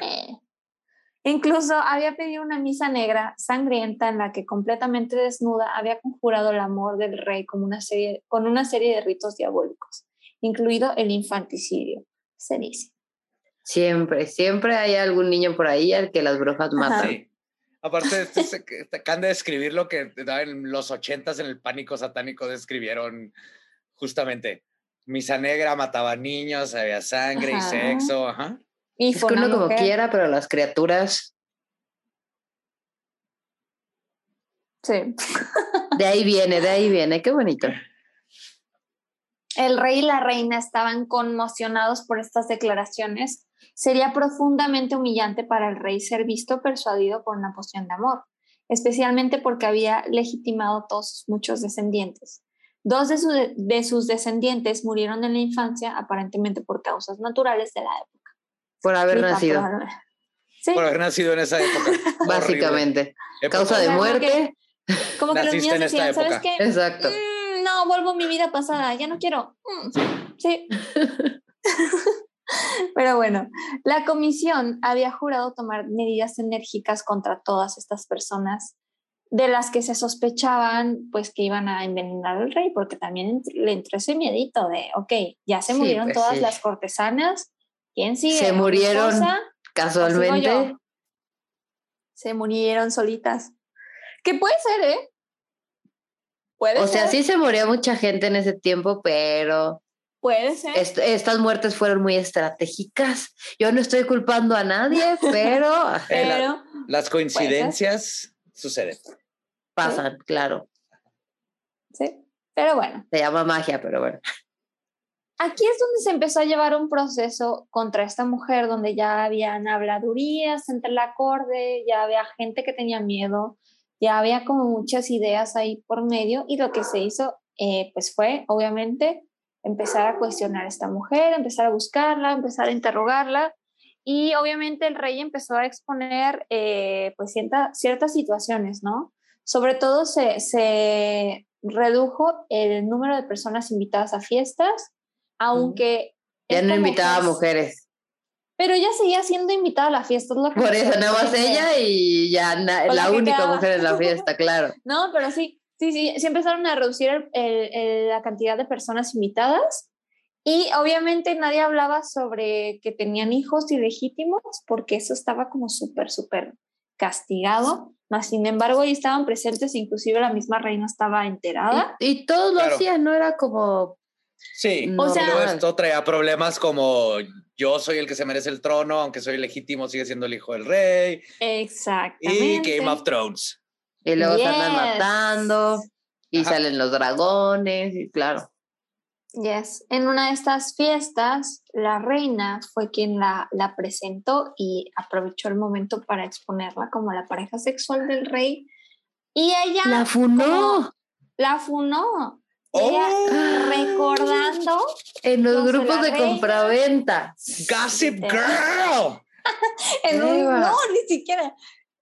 Eh, incluso había pedido una misa negra sangrienta en la que completamente desnuda había conjurado el amor del rey con una serie, con una serie de ritos diabólicos, incluido el infanticidio, se dice. Siempre, siempre hay algún niño por ahí al que las brujas matan. Aparte, te acaban de describir lo que en los ochentas en el pánico satánico describieron justamente. Misa negra mataba niños, había sangre y sexo, ajá. Y es que uno como quiera, pero las criaturas. Sí. De ahí viene, de ahí viene, qué bonito. El rey y la reina estaban conmocionados por estas declaraciones Sería profundamente humillante para el rey ser visto persuadido por una poción de amor, especialmente porque había legitimado todos sus muchos descendientes. Dos de, sus descendientes murieron en la infancia, aparentemente por causas naturales de la época. Por haber nacido. Por haber nacido en esa época. Básicamente. Causa de muerte. Como que, los niños decían, ¿sabes qué? Exacto. Mm, no, vuelvo a mi vida pasada, ya no quiero. Mm, sí. Pero bueno, la comisión había jurado tomar medidas enérgicas contra todas estas personas de las que se sospechaban pues que iban a envenenar al rey, porque también le entró ese miedito de, ok, ya se murieron pues todas las cortesanas, ¿quién sigue? Se murieron casualmente. Se murieron solitas. Que puede ser, ¿eh? Puede o sea, sí se murió mucha gente en ese tiempo, pero Puede ser. estas muertes fueron muy estratégicas. Yo no estoy culpando a nadie, pero... pero las coincidencias suceden. Pasan, claro. Sí, pero bueno. Se llama magia, pero bueno. Aquí es donde se empezó a llevar un proceso contra esta mujer, donde ya habían habladurías entre la corte, ya había gente que tenía miedo, ya había como muchas ideas ahí por medio, y lo que se hizo, eh, pues fue, obviamente, empezar a cuestionar a esta mujer, empezar a buscarla, empezar a interrogarla. Y obviamente el rey empezó a exponer eh, pues ciertas situaciones, ¿no? Sobre todo se, se, redujo el número de personas invitadas a fiestas, aunque... Ya no invitaba a mujeres. Pero ella seguía siendo invitada a la fiesta. Por eso, nada más ella y ya la, única mujer en la fiesta, claro. no, pero sí, Sí, sí, sí empezaron a reducir la cantidad de personas invitadas y obviamente nadie hablaba sobre que tenían hijos ilegítimos porque eso estaba como súper, súper castigado. Mas, sin embargo, ahí estaban presentes, inclusive la misma reina estaba enterada. Y, todos lo hacían, no era como Sí, o sea, esto traía problemas como yo soy el que se merece el trono, aunque soy legítimo, sigue siendo el hijo del rey. Exactamente. Y Game of Thrones. Y luego se andan matando y salen los dragones, y claro. Yes. En una de estas fiestas, la reina fue quien la, la presentó y aprovechó el momento para exponerla como la pareja sexual del rey. Y ella. La funó. la funó. Ella oh. recordando. En los grupos de compraventa. Gossip Girl. en un, no, ni siquiera.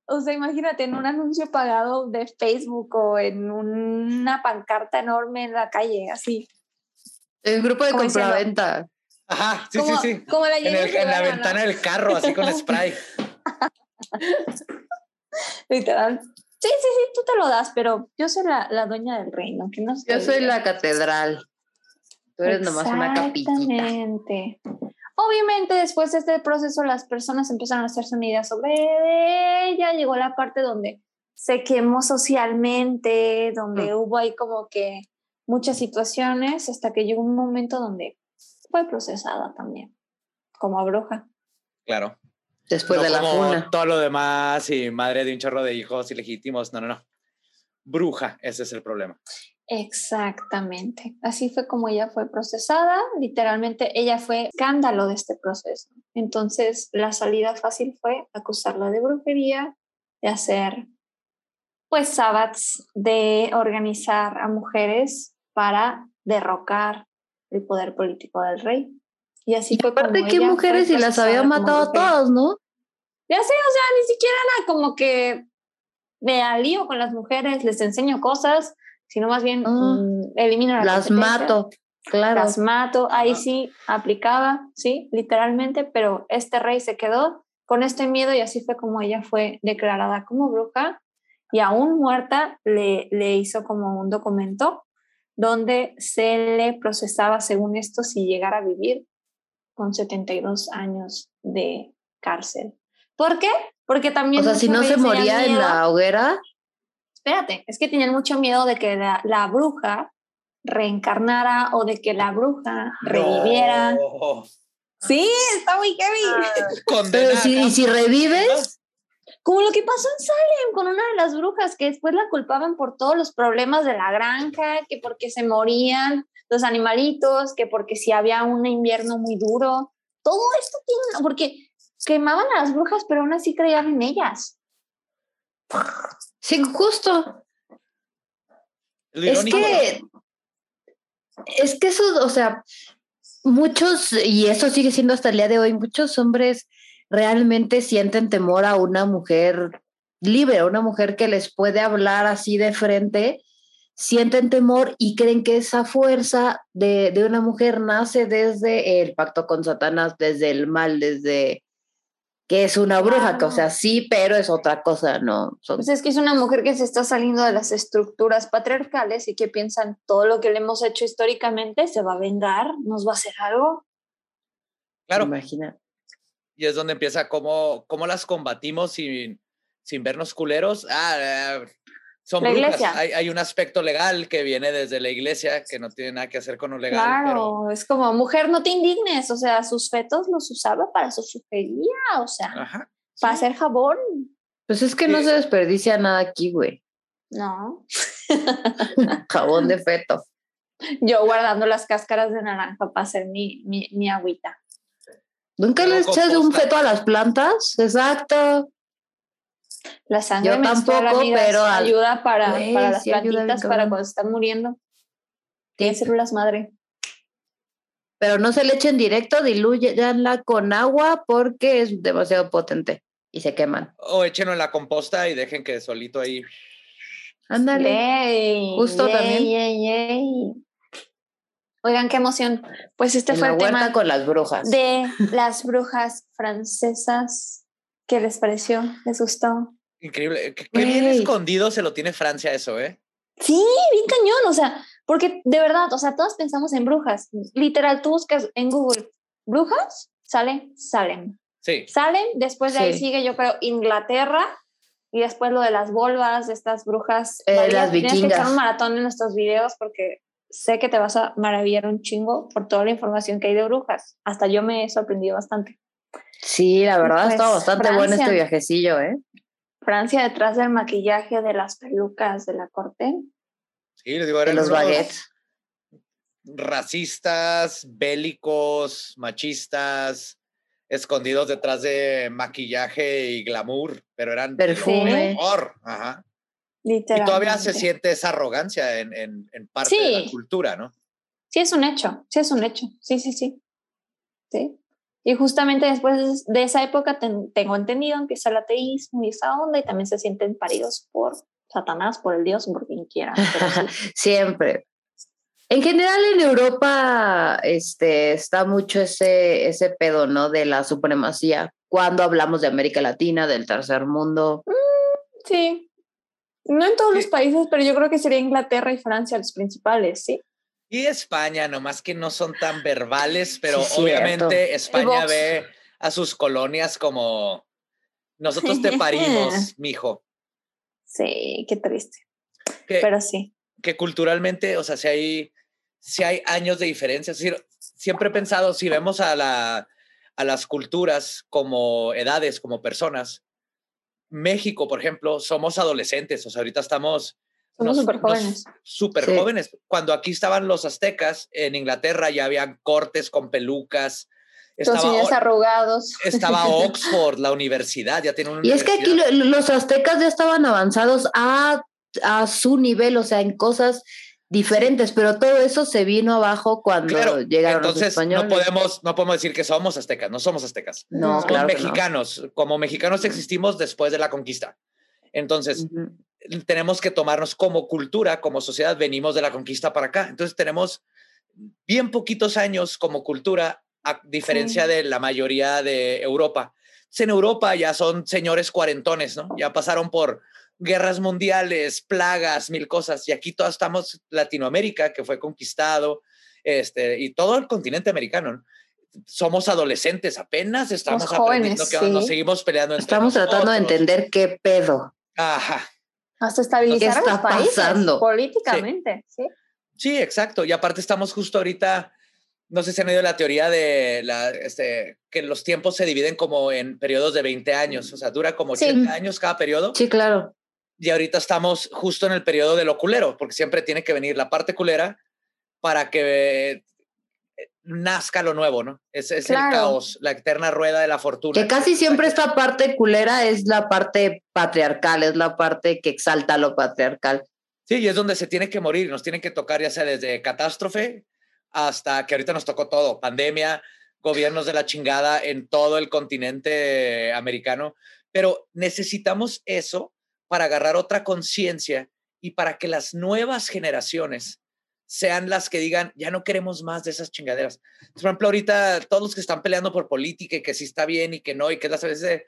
O sea, imagínate en un anuncio pagado de Facebook o en una pancarta enorme en la calle, así. El grupo de compraventa. Ajá, sí, sí, sí. Como la en, la ventana del carro, así con spray. Literal. Sí, sí, sí, tú te lo das, pero yo soy la, la dueña del reino. Que no yo soy la catedral. Tú eres nomás una capillita. Exactamente. Obviamente, después de este proceso, las personas empezaron a hacerse una idea sobre ella. Llegó la parte donde se quemó socialmente, donde mm. hubo ahí como que muchas situaciones hasta que llegó un momento donde fue procesada también como bruja. Claro. Después de la funa. Todo lo demás y madre de un chorro de hijos ilegítimos. No, no, no. Bruja, ese es el problema. Exactamente. Así fue como ella fue procesada. Literalmente ella fue escándalo de este proceso. Entonces la salida fácil fue acusarla de brujería, de hacer pues sabbats, de organizar a mujeres para derrocar el poder político del rey. Y así fue Aparte, ¿qué mujeres y las había matado a todos, no? Ya sé, o sea, ni siquiera era como que me alío con las mujeres, les enseño cosas, sino más bien ah. mm, elimino las mato, claro. Las mato, ahí sí aplicaba, sí, literalmente, pero este rey se quedó con este miedo y así fue como ella fue declarada como bruja y aún muerta le, le hizo como un documento donde se le procesaba, según esto, si llegara a vivir con 72 años de cárcel. ¿Por qué? Porque también... O sea, si no se moría en la hoguera. Espérate, es que tenían mucho miedo de que la, bruja reencarnara o de que la bruja reviviera. Sí, está muy heavy. Pero si, si revives, como lo que pasó en Salem con una de las brujas, que después la culpaban por todos los problemas de la granja, que porque se morían los animalitos, que porque si había un invierno muy duro. Todo esto tiene, porque quemaban a las brujas, pero aún así creían en ellas. Sí, justo. Es que, es que eso, o sea, muchos, y eso sigue siendo hasta el día de hoy, muchos hombres realmente sienten temor a una mujer libre, a una mujer que les puede hablar así de frente, sienten temor y creen que esa fuerza de, una mujer nace desde el pacto con Satanás, desde el mal, desde que es una bruja, que o sea, sí, pero es otra cosa, ¿no? Pues es que es una mujer que se está saliendo de las estructuras patriarcales y que piensan todo lo que le hemos hecho históricamente se va a vengar, nos va a hacer algo. Claro. Imagina y es donde empieza cómo, cómo las combatimos sin, sin vernos culeros. Ah, eh, son brujas. Hay, hay, un aspecto legal que viene desde la iglesia que no tiene nada que hacer con lo legal. Claro, es como, mujer, no te indignes. O sea, sus fetos los usaba para su sujería, o sea, para hacer jabón. Pues es que no se desperdicia nada aquí, güey. No. jabón de feto. Yo guardando las cáscaras de naranja para hacer mi, mi, mi agüita. ¿Nunca le echas un feto a las plantas? Exacto. La sangre Yo tampoco, pero ayuda para, para las plantitas, para cuando están muriendo. Tiene células madre. Pero no se le echen directo, diluyanla con agua porque es demasiado potente y se queman. O échenlo en la composta y dejen que solito ahí. Ándale. Justo también. Oigan, qué emoción. Pues este fue el tema con las brujas. De las brujas francesas. ¿Qué les pareció? ¿Les gustó? Increíble. Qué, bien escondido se lo tiene Francia eso, ¿eh? Sí, bien cañón. O sea, porque de verdad, o sea, todos pensamos en brujas. Literal, tú buscas en Google brujas, sale Salem. Sí. Salem, después de ahí sigue, yo creo, Inglaterra. Y después lo de las volvas, de estas brujas. Eh, las vikingas. que echar un maratón en nuestros videos porque sé que te vas a maravillar un chingo por toda la información que hay de brujas. Hasta yo me he sorprendido bastante. Sí, la verdad pues, bastante bueno este viajecillo, ¿eh? Francia detrás del maquillaje, de las pelucas de la corte. Sí, les digo, eran los baguettes. Racistas, bélicos, machistas, escondidos detrás de maquillaje y glamour, pero eran perfume. Ajá. Y todavía se siente esa arrogancia en, en, parte de la cultura, ¿no? Sí, es un hecho, sí, es un hecho. Sí, sí, sí. Sí. Y justamente después de esa época, tengo entendido, empieza el ateísmo y esa onda, y también se sienten paridos por Satanás, por el Dios, por quien quiera. Siempre. En general en Europa este, está mucho ese, ese pedo, ¿no? De la supremacía. Cuando hablamos de América Latina, del tercer mundo. Mm, sí. No en todos los países, pero yo creo que sería Inglaterra y Francia los principales, sí. Y España, nomás que no son tan verbales, pero obviamente España ve a sus colonias como nosotros te parimos, mijo. Sí, qué triste. pero sí. Que culturalmente, o sea, si hay, si hay años de diferencia, es decir, siempre he pensado, si vemos a, la, a las culturas como edades, como personas, México, por ejemplo, somos adolescentes, o sea, ahorita estamos... Somos súper jóvenes. Súper jóvenes. Cuando aquí estaban los aztecas, en Inglaterra ya habían cortes con pelucas. Estaba, arrugados. Estaba Oxford, la universidad, ya tiene una Y es que aquí los aztecas ya estaban avanzados a, a su nivel, o sea, en cosas diferentes, pero todo eso se vino abajo cuando llegaron los españoles. No podemos, no podemos decir que somos aztecas, no somos aztecas. No, somos mexicanos. Como mexicanos existimos después de la conquista. Entonces, tenemos que tomarnos como cultura, como sociedad, venimos de la conquista para acá. Entonces, tenemos bien poquitos años como cultura, a diferencia de la mayoría de Europa. en Europa ya son señores cuarentones, ¿no? Ya pasaron por guerras mundiales, plagas, mil cosas. Y aquí todos estamos Latinoamérica, que fue conquistado, este, y todo el continente americano. Somos adolescentes, apenas estamos aprendiendo que nos seguimos peleando. estamos tratando de entender qué pedo. Ajá. Hasta estabilizar ¿Qué está pasando? políticamente, sí. sí. exacto. Y aparte estamos justo ahorita, no sé si han oído la teoría de la, este, que los tiempos se dividen como en periodos de 20 años, o sea, dura como 80 años cada periodo. Sí, claro y ahorita estamos justo en el periodo de lo culero, porque siempre tiene que venir la parte culera para que nazca lo nuevo, ¿no? Es, es el caos, la eterna rueda de la fortuna. Que casi siempre esta parte culera es la parte patriarcal, es la parte que exalta lo patriarcal. Sí, y es donde se tiene que morir, nos tiene que tocar ya sea desde catástrofe hasta que ahorita nos tocó todo, pandemia, gobiernos de la chingada en todo el continente americano, pero necesitamos eso para agarrar otra conciencia y para que las nuevas generaciones sean las que digan, ya no queremos más de esas chingaderas. Por ejemplo, ahorita todos los que están peleando por política y que sí está bien y que no, y que las veces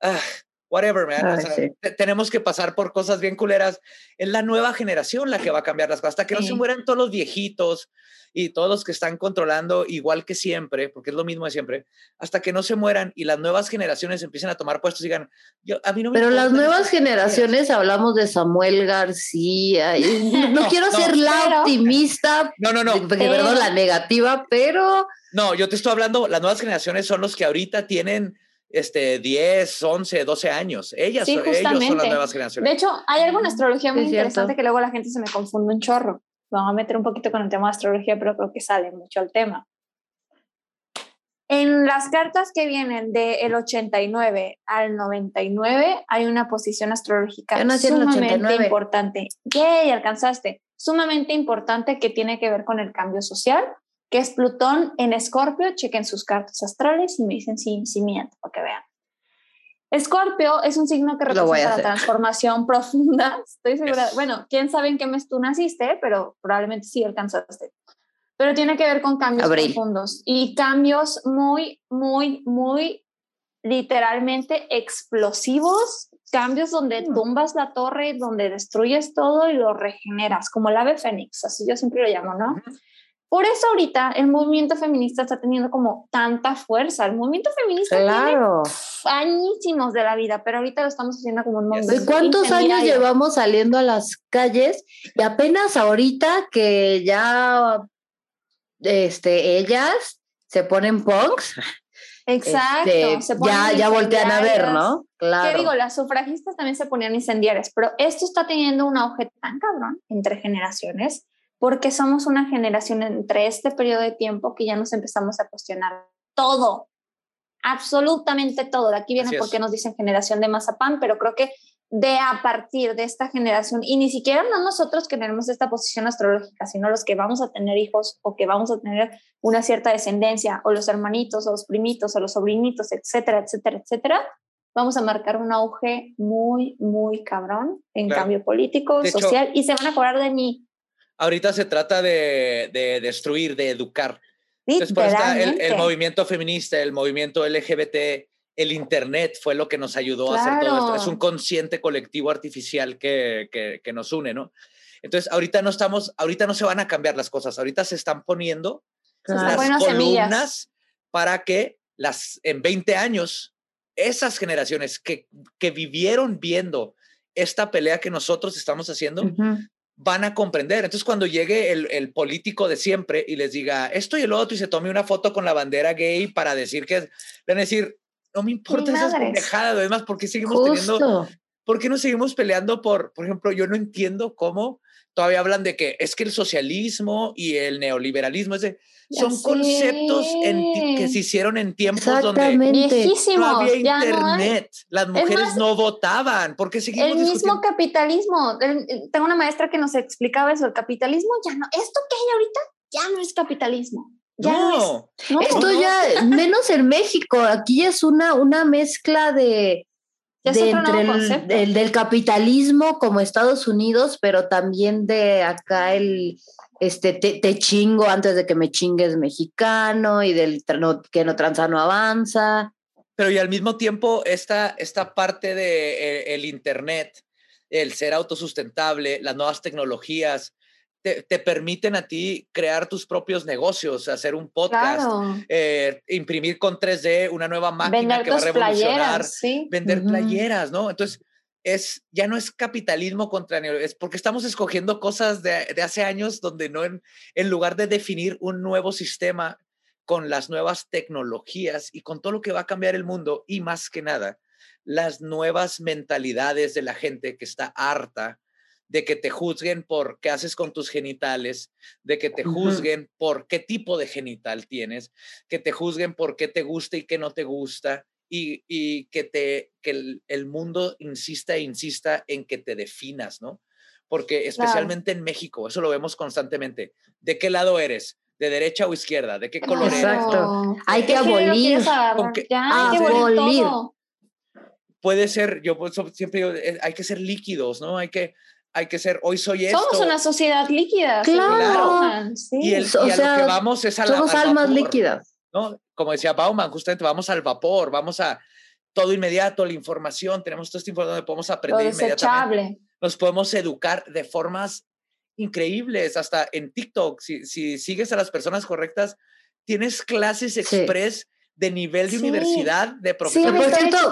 ah, whatever, man. tenemos que pasar por cosas bien culeras. Es la nueva generación la que va a cambiar las cosas. Hasta que no se mueran todos los viejitos y todos los que están controlando igual que siempre, porque es lo mismo de siempre, hasta que no se mueran y las nuevas generaciones empiecen a tomar puestos y digan, yo, a mí no me Pero las nuevas generaciones, hablamos de Samuel García, no, quiero ser la optimista, no, no, no, perdón, la negativa, pero... No, yo te estoy hablando, las nuevas generaciones son los que ahorita tienen este, 10, 11, 12 años. Ellas, ellos son las nuevas generaciones. De hecho, hay algo en astrología muy interesante que luego la gente se me confunde un chorro. Vamos a meter un poquito con el tema de astrología, pero creo que sale mucho al tema. En las cartas que vienen del 89 al 99 hay una posición astrológica sumamente importante. ¡Yay! Alcanzaste. Sumamente importante que tiene que ver con el cambio social que es Plutón en Escorpio. Chequen sus cartas astrales y me dicen si, si miento para que vean. Escorpio es un signo que representa la transformación profunda. Estoy segura. Bueno, quién sabe en qué mes tú naciste, pero probablemente sí alcanzaste. Pero tiene que ver con cambios profundos y cambios muy, muy, muy literalmente explosivos. Cambios donde mm. tumbas la torre, donde destruyes todo y lo regeneras, como el ave fénix, así yo siempre lo llamo, ¿no? Por eso ahorita el movimiento feminista está teniendo como tanta fuerza. El movimiento feminista claro. tiene añísimos de la vida, pero ahorita lo estamos haciendo como un movimiento. ¿Cuántos años llevamos saliendo a las calles? Y apenas ahorita que ya este, ellas se ponen punks. Exacto. Este, ya, ya voltean a ver, ¿no? Claro. ¿Qué digo? Las sufragistas también se ponían incendiarias, pero esto está teniendo un auge tan cabrón entre generaciones porque somos una generación entre este periodo de tiempo que ya nos empezamos a cuestionar todo, absolutamente todo. De aquí viene porque nos dicen generación de mazapán, pero creo que de a partir de esta generación, y ni siquiera no nosotros que tenemos esta posición astrológica, sino los que vamos a tener hijos o que vamos a tener una cierta descendencia, o los hermanitos, o los primitos, o los sobrinitos, etcétera, etcétera, etcétera, vamos a marcar un auge muy, muy cabrón en cambio político, social, y se van a cobrar de mí. Ahorita se trata de, de destruir, de educar. El movimiento feminista, el movimiento LGBT, el Internet fue lo que nos ayudó a hacer todo esto. Es un consciente colectivo artificial que, que, nos une, ¿no? Entonces, ahorita no estamos, ahorita no se van a cambiar las cosas, ahorita se están poniendo las columnas para que las, en 20 años, esas generaciones que, que vivieron viendo esta pelea que nosotros estamos haciendo, van a comprender. Entonces, cuando llegue el, el, político de siempre y les diga esto y el otro y se tome una foto con la bandera gay para decir que, van a decir, no me importa esas pendejadas, además, ¿por qué seguimos teniendo, por qué no seguimos peleando por, por ejemplo, yo no entiendo cómo todavía hablan de que es que el socialismo y el neoliberalismo es de, son conceptos que se hicieron en tiempos donde no había internet, las mujeres no votaban, porque seguimos El mismo capitalismo, tengo una maestra que nos explicaba eso, el capitalismo ya no, esto que hay ahorita ya no es capitalismo, no, esto ya, menos en México, aquí es una, una mezcla de, entre el, del capitalismo como Estados Unidos, pero también de acá el este te, chingo antes de que me chingues mexicano y del que no tranza no avanza. Pero y al mismo tiempo esta, esta parte de eh, el internet, el ser autosustentable, las nuevas tecnologías, te, permiten a ti crear tus propios negocios, hacer un podcast, eh, imprimir con 3D una nueva máquina que va a revolucionar, vender playeras, ¿no? Entonces, es, ya no es capitalismo contra es porque estamos escogiendo cosas de, hace años donde no en, en lugar de definir un nuevo sistema con las nuevas tecnologías y con todo lo que va a cambiar el mundo y más que nada, las nuevas mentalidades de la gente que está harta de que te juzguen por qué haces con tus genitales, de que te juzguen por qué tipo de genital tienes, que te juzguen por qué te gusta y qué no te gusta, y, que, te, que el, mundo insista e insista en que te definas, ¿no? Porque especialmente en México, eso lo vemos constantemente. ¿De qué lado eres? ¿De derecha o izquierda? ¿De qué color eres? Exacto. Hay que abolir. abolir. Puede ser, yo siempre digo, eh, hay que ser líquidos, ¿no? Hay que, hay que ser, hoy soy esto. Somos una sociedad líquida. Claro. Y, el, a lo que vamos es a la, Somos almas líquidas. ¿no? Como decía Bauman, justamente vamos al vapor, vamos a todo inmediato, la información, tenemos todo este información donde podemos aprender inmediatamente. Nos podemos educar de formas increíbles, hasta en TikTok, si, si sigues a las personas correctas, tienes clases express de nivel de universidad, de profesor. por cierto,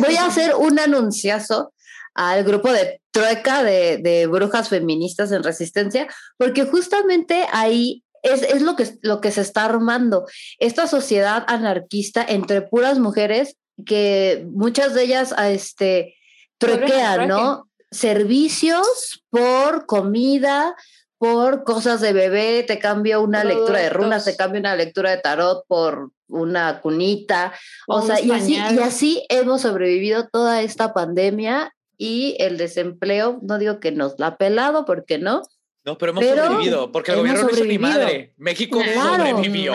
voy a hacer un anunciazo al grupo de trueca de, brujas feministas en resistencia, porque justamente ahí es, lo, que, lo que se está armando. Esta sociedad anarquista entre puras mujeres que muchas de ellas este, truequean, ¿no? Servicios por comida, por cosas de bebé, te cambio una lectura de runas, te cambio una lectura de tarot por una cunita. O, sea, y así, y así hemos sobrevivido toda esta pandemia y el desempleo, no digo que nos la ha pelado, porque no. No, pero hemos sobrevivido, porque el gobierno no hizo ni madre. México sobrevivió.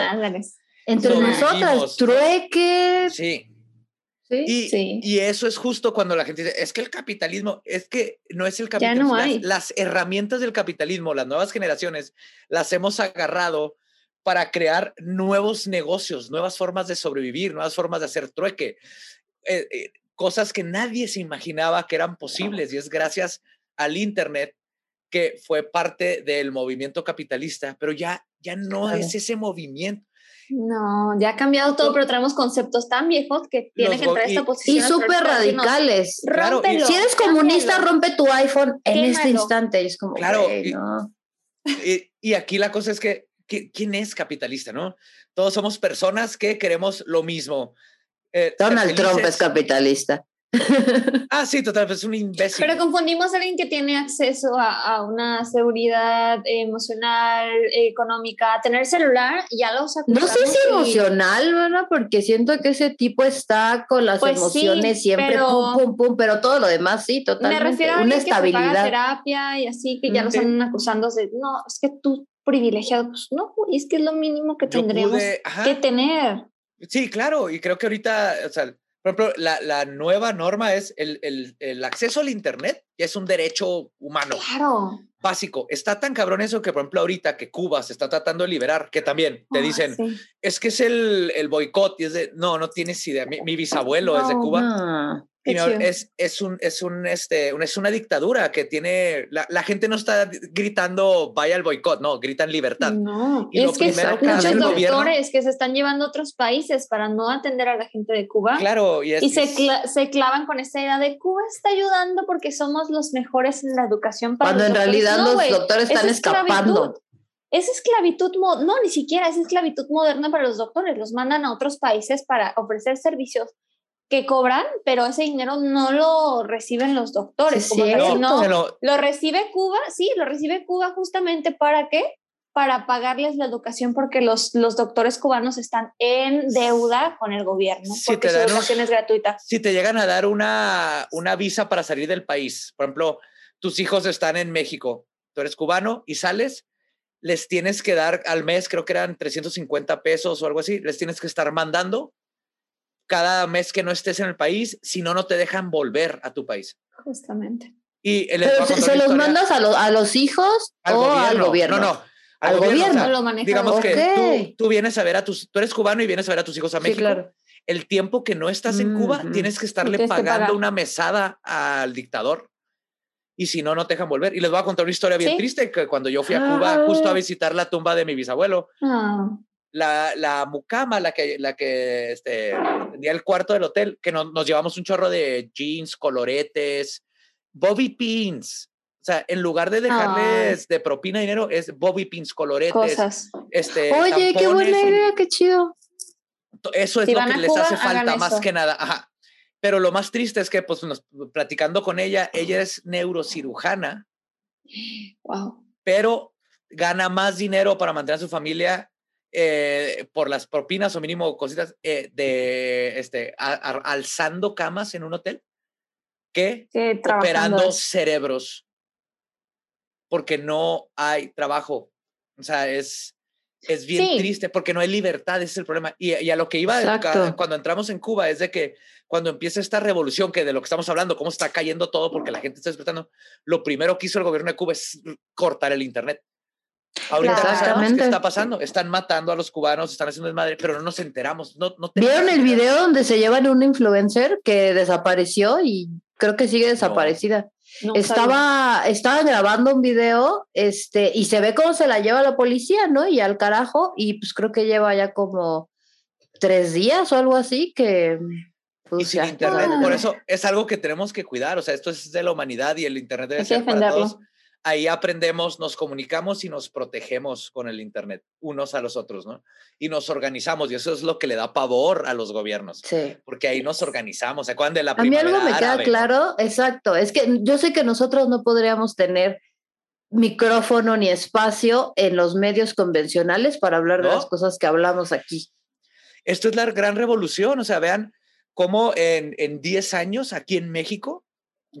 Entre nosotras, trueque. Sí. Sí, y, eso es justo cuando la gente dice, es que el capitalismo, es que no es el capitalismo. las, herramientas del capitalismo, las nuevas generaciones, las hemos agarrado para crear nuevos negocios, nuevas formas de sobrevivir, nuevas formas de hacer trueque. Eh, eh, cosas que nadie se imaginaba que eran posibles y es gracias al Internet que fue parte del movimiento capitalista, pero ya, ya no es ese movimiento. No, ya ha cambiado todo, pero tenemos conceptos tan viejos que tiene que entrar a esta posición. Y súper radicales. Claro, si eres comunista, rompe tu iPhone en este instante. Es como, claro. y, aquí la cosa es que, ¿quién es capitalista, no? Todos somos personas que queremos lo mismo. Eh, Donald Trump es capitalista. ah, sí, total, es un imbécil. Pero confundimos a alguien que tiene acceso a, una seguridad emocional, económica, a tener celular, ya lo usa. No sé si emocional, ¿verdad? Porque siento que ese tipo está con las pues emociones siempre pum, pum, pum, pero todo lo demás sí, totalmente. Me refiero a una estabilidad. Que terapia y así, que ya lo están acusando de, no, es que tú privilegiado, pues no, es que es lo mínimo que tendríamos que tener. Sí, claro, y creo que ahorita, o sea, por ejemplo, la, la nueva norma es el, el, el, acceso al Internet, ya es un derecho humano. Claro. Básico. Está tan cabrón eso que, por ejemplo, ahorita que Cuba se está tratando de liberar, que también te dicen, es que es el, el boicot, y es de, no, no tienes idea. Mi, mi bisabuelo es de Cuba es, es, un, es, un, este, es una dictadura que tiene, la, la, gente no está gritando vaya al boicot, no, gritan libertad. No, y es que son muchos doctores que se están llevando a otros países para no atender a la gente de Cuba. Claro, y, se, se, clavan con esta idea de Cuba está ayudando porque somos los mejores en la educación. Para Cuando en realidad los doctores están escapando. Es esclavitud, no, ni siquiera es esclavitud moderna para los doctores, los mandan a otros países para ofrecer servicios que cobran, pero ese dinero no lo reciben los doctores, como no, lo recibe Cuba, sí, lo recibe Cuba justamente para qué? Para pagarles la educación porque los, los doctores cubanos están en deuda con el gobierno, porque su educación es gratuita. Si te llegan a dar una, una visa para salir del país, por ejemplo, tus hijos están en México, tú eres cubano y sales, les tienes que dar al mes, creo que eran 350 pesos o algo así, les tienes que estar mandando cada mes que no estés en el país, si no, no te dejan volver a tu país. Justamente. Y ¿Se los mandas a, a, los hijos o al gobierno? No, no. Al, gobierno. digamos que tú, vienes a ver a tus, tú eres cubano y vienes a ver a tus hijos a México. claro. El tiempo que no estás en Cuba, tienes que estarle pagando una mesada al dictador. Y si no, no te dejan volver. Y les voy a contar una historia bien triste, que cuando yo fui a Cuba justo a visitar la tumba de mi bisabuelo, ah la, la mucama, la que, la que este, tenía el cuarto del hotel, que nos llevamos un chorro de jeans, coloretes, bobby pins. O sea, en lugar de dejarles de propina dinero, es bobby pins, coloretes. Cosas. Este, Oye, qué buena idea, qué chido. Eso es lo que les hace falta más que nada. Ajá. Pero lo más triste es que, pues, platicando con ella, ella es neurocirujana. Wow. Pero gana más dinero para mantener a su familia eh, por las propinas o mínimo cositas eh, de este, alzando camas en un hotel que operando cerebros porque no hay trabajo. O sea, es, es bien triste porque no hay libertad, ese es el problema. Y, a lo que iba cuando entramos en Cuba es de que cuando empieza esta revolución, que de lo que estamos hablando, cómo está cayendo todo porque la gente está despertando, lo primero que hizo el gobierno de Cuba es cortar el Internet. Ahorita sabemos qué está pasando. Están matando a los cubanos, están haciendo desmadre, pero no nos enteramos. No, no ¿Vieron el video donde se llevan un influencer que desapareció y creo que sigue desaparecida? estaba, estaba grabando un video este, y se ve cómo se la lleva la policía, ¿no? Y al carajo, y pues creo que lleva ya como tres días o algo así que... Pues, y sin internet, por eso es algo que tenemos que cuidar, o sea, esto es de la humanidad y el internet debe ser para todos ahí aprendemos, nos comunicamos y nos protegemos con el Internet, unos a los otros, ¿no? Y nos organizamos, y eso es lo que le da pavor a los gobiernos. Sí. Porque ahí nos organizamos. ¿Se acuerdan de la A mí algo me queda claro, exacto, es que yo sé que nosotros no podríamos tener micrófono ni espacio en los medios convencionales para hablar de las cosas que hablamos aquí. Esto es la gran revolución, o sea, vean cómo en, en 10 años aquí en México,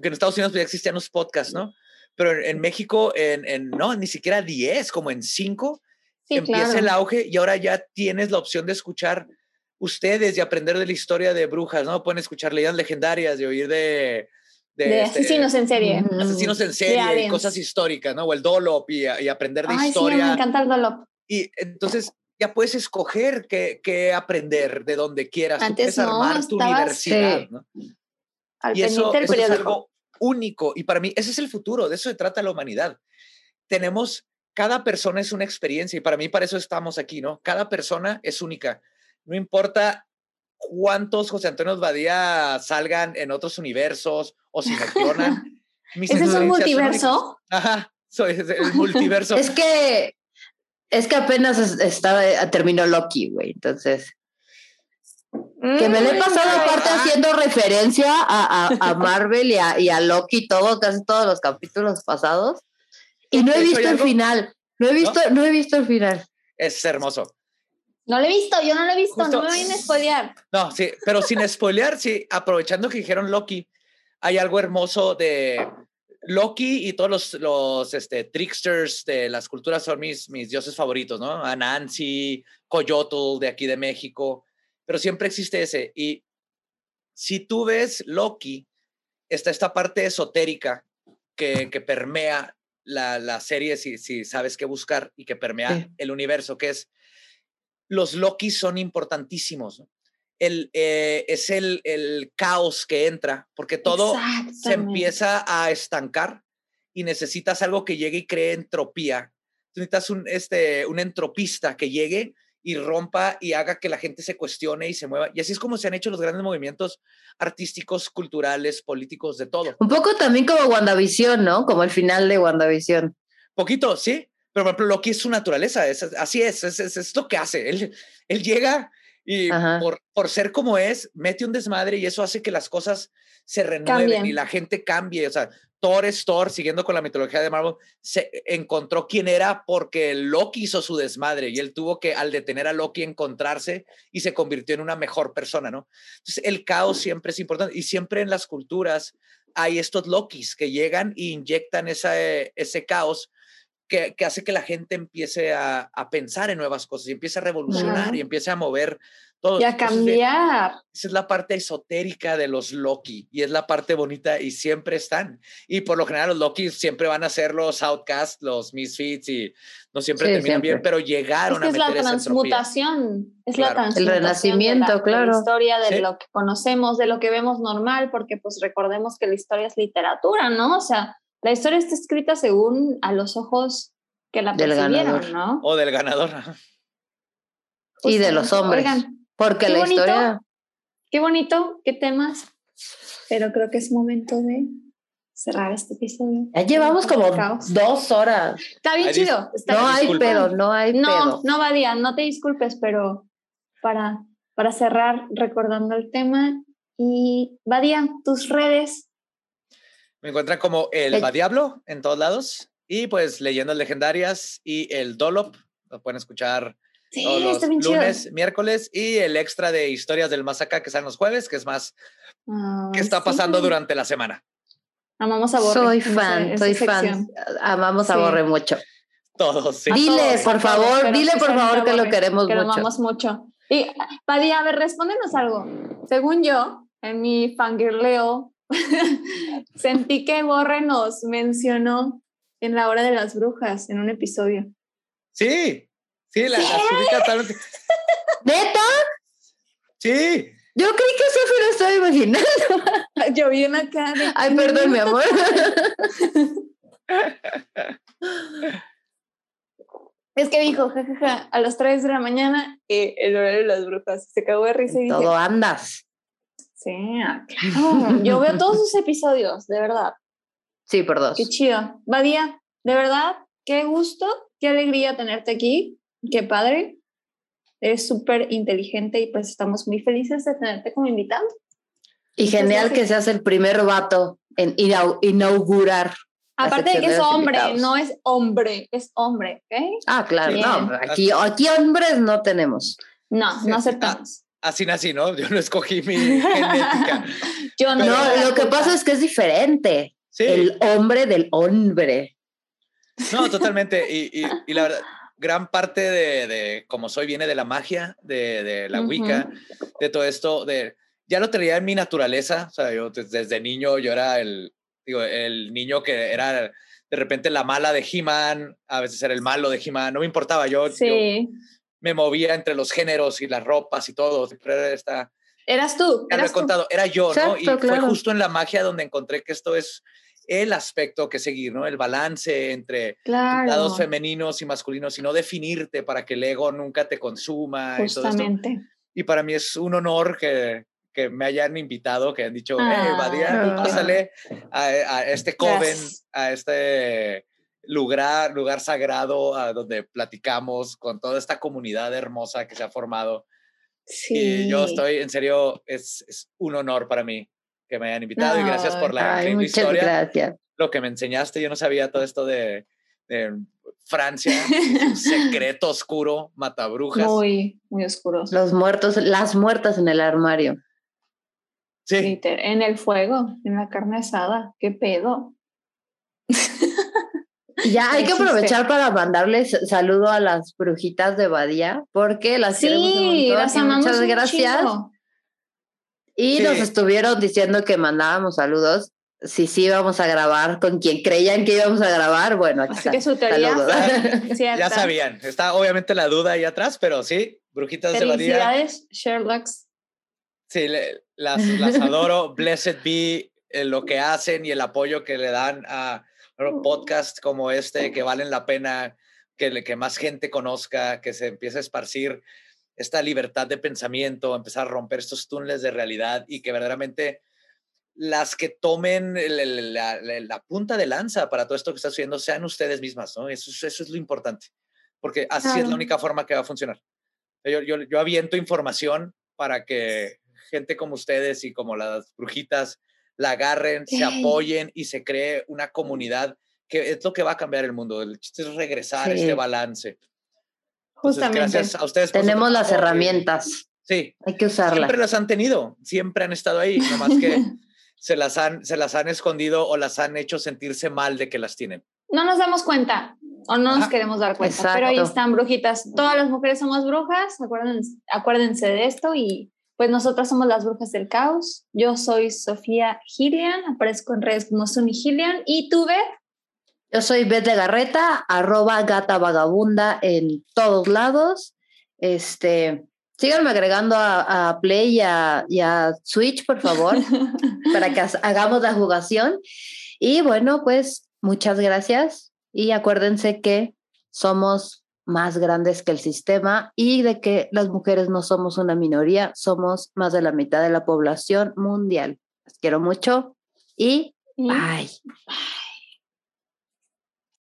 que en Estados Unidos ya existían los podcasts, ¿no? Pero en, México, en, no, ni siquiera 10, como en 5, empieza el auge y ahora ya tienes la opción de escuchar ustedes y aprender de la historia de brujas, ¿no? Pueden escuchar leyendas legendarias, de oír de... De, este, asesinos en serie. Asesinos en serie, y cosas históricas, ¿no? O el Dolop y, aprender de historia. Sí, me encanta el Dolop. Y entonces ya puedes escoger qué, aprender de donde quieras. Antes Tú puedes armar tu universidad, ¿no? Al y eso, es algo único. Y para mí, ese es el futuro, de eso se trata la humanidad. Tenemos, cada persona es una experiencia y para mí, para eso estamos aquí, ¿no? Cada persona es única. No importa cuántos José Antonio Badía salgan en otros universos o si clonan. ¿Ese es un multiverso? Ajá, soy el multiverso. es que es que apenas estaba, terminó Loki, güey, entonces. Que me le he mm, pasado aparte haciendo referencia a, Marvel y a, y a, Loki, todo, casi todos los capítulos pasados. Y no he visto el final. No he visto, ¿No? he visto el final. Es hermoso. No lo he visto, yo no lo he visto, no me voy a spoilear. No, sí, pero sin spoilear, sí, aprovechando que dijeron Loki, hay algo hermoso de Loki y todos los, los este, tricksters de las culturas son mis, mis dioses favoritos, ¿no? Anansi, Coyotl de aquí de México, pero siempre existe ese. Y si tú ves Loki, está esta parte esotérica que, que permea la, la, serie, si, si sabes qué buscar, y que permea el universo, que es los Loki son importantísimos. ¿no? el, eh, es el, el, caos que entra, porque todo se empieza a estancar y necesitas algo que llegue y cree entropía. necesitas un, este, un entropista que llegue y rompa y haga que la gente se cuestione y se mueva. Y así es como se han hecho los grandes movimientos artísticos, culturales, políticos, de todo. Un poco también como WandaVision, ¿no? Como el final de WandaVision. Poquito, sí. Pero por ejemplo, Loki es su naturaleza, es, así es, es, es, es, lo que hace. Él, él llega y por, por, ser como es, mete un desmadre y eso hace que las cosas se renueven y la gente cambie. O sea, Thor es Thor, siguiendo con la mitología de Marvel, se encontró quién era porque Loki hizo su desmadre y él tuvo que, al detener a Loki, encontrarse y se convirtió en una mejor persona, ¿no? Entonces, el caos siempre es importante y siempre en las culturas hay estos Lokis que llegan e inyectan esa, ese caos que, que, hace que la gente empiece a, a, pensar en nuevas cosas y empiece a revolucionar y empiece a mover todo. Y a cambiar. esa es la parte esotérica de los Loki y es la parte bonita y siempre están. Y por lo general los Loki siempre van a ser los Outcasts, los Misfits y no siempre terminan bien, pero llegaron es que a meter Es la transmutación, es la transmutación. El renacimiento, claro. la historia de lo que conocemos, de lo que vemos normal, porque pues recordemos que la historia es literatura, ¿no? O sea, la historia está escrita según a los ojos que la del percibieron, ¿no? O del ganador. y de los hombres. porque la historia. Qué bonito, qué temas. Pero creo que es momento de cerrar este episodio. Ya llevamos como dos horas. Está bien chido. no hay pedo, no hay no, pedo. No, Badia, no te disculpes, pero para, para cerrar recordando el tema. Y Badia, tus redes, me encuentran como el Diablo en todos lados y pues leyendas legendarias y el Dolop. Lo pueden escuchar todos los lunes, miércoles y el extra de historias del más acá que salen los jueves, que es más que está pasando durante la semana. Amamos a Borre. Soy fan, soy fan. Amamos a Borre mucho. Todos, sí. Dile, por favor, dile por favor que lo queremos que mucho. lo amamos mucho. Y, Padilla, a ver, respóndenos algo. Según yo, en mi fangirleo Sentí que Borre nos mencionó en la hora de las brujas en un episodio. Sí, sí, la, la ¿Neta? Sí. Yo creí que eso lo estaba imaginando. Yo vi una cara. Ay, perdón, mi amor. Es que dijo, jajaja, a las 3 de la mañana, eh, el horario de las brujas. Se cagó de risa y Todo andas. Sí, ah, claro. Yo veo todos sus episodios, de verdad. Sí, por dos. Qué chido. Badía, de verdad, qué gusto, qué alegría tenerte aquí. Qué padre. Eres súper inteligente y pues estamos muy felices de tenerte como invitado. Y genial que seas el primer vato en inaugurar. Aparte de que es hombre, no es hombre, es hombre, ¿ok? Ah, claro, no, aquí, aquí hombres no tenemos. No, no aceptamos así nací, ¿no? Yo no escogí mi genética. Yo no, lo que pasa es que es diferente. Sí. El hombre del hombre. No, totalmente. Y, y, la verdad, gran parte de, de, como soy viene de la magia, de, de la Wicca, de todo esto, de ya lo tenía en mi naturaleza. O sea, yo desde niño yo era el, digo, el niño que era de repente la mala de He-Man, a veces era el malo de He-Man, no me importaba. Yo, sí. yo me movía entre los géneros y las ropas y todo. Esta, Eras tú. Ya lo he contado, era yo, ¿no? Y fue justo en la magia donde encontré que esto es el aspecto que seguir, ¿no? El balance entre lados femeninos y masculinos y no definirte para que el ego nunca te consuma. Justamente. Y, para mí es un honor que, que me hayan invitado, que han dicho, eh, Badia, pásale a, este joven, a este lugar, lugar sagrado a donde platicamos con toda esta comunidad hermosa que se ha formado. Sí. Y yo estoy, en serio, es, es un honor para mí que me hayan invitado y gracias por la ay, historia. Gracias. Lo que me enseñaste, yo no sabía todo esto de, Francia, un secreto oscuro, matabrujas. Muy, muy oscuro. Los muertos, las muertas en el armario. Sí. En el fuego, en la carne asada. ¿Qué pedo? Ya hay que aprovechar para mandarles saludo a las brujitas de Badía, porque las sí, las amamos muchas gracias. Y nos estuvieron diciendo que mandábamos saludos. Si sí íbamos a grabar con quien creían que íbamos a grabar, bueno, Así que su teoría ya sabían. Está obviamente la duda ahí atrás, pero sí, brujitas de Badía. Felicidades, Sherlocks. Sí, las, las adoro. Blessed be eh, lo que hacen y el apoyo que le dan a podcasts como este que valen la pena que, que más gente conozca, que se empiece a esparcir esta libertad de pensamiento, empezar a romper estos túneles de realidad y que verdaderamente las que tomen la, punta de lanza para todo esto que está haciendo sean ustedes mismas, ¿no? Eso, eso es lo importante, porque así es la única forma que va a funcionar. Yo, yo, yo aviento información para que gente como ustedes y como las brujitas la agarren, se apoyen y se cree una comunidad que es lo que va a cambiar el mundo. El chiste es regresar a este balance. Justamente. gracias a ustedes. Tenemos las herramientas. Sí. Hay que usarlas. Siempre las han tenido, siempre han estado ahí, nomás que se, las han, se las han escondido o las han hecho sentirse mal de que las tienen. No nos damos cuenta o no nos queremos dar cuenta, pero ahí están brujitas. Todas las mujeres somos brujas, acuérdense, acuérdense de esto y pues nosotras somos las brujas del caos. Yo soy Sofía Gillian, aparezco en redes como Sunny Gillian. ¿Y tú, Beth? Yo soy Beth de Garreta, arroba gata vagabunda en todos lados. Este, síganme agregando a, Play y a, y a, Switch, por favor, para que hagamos la jugación. Y bueno, pues muchas gracias y acuérdense que somos más grandes que el sistema y de que las mujeres no somos una minoría, somos más de la mitad de la población mundial. Las quiero mucho y bye.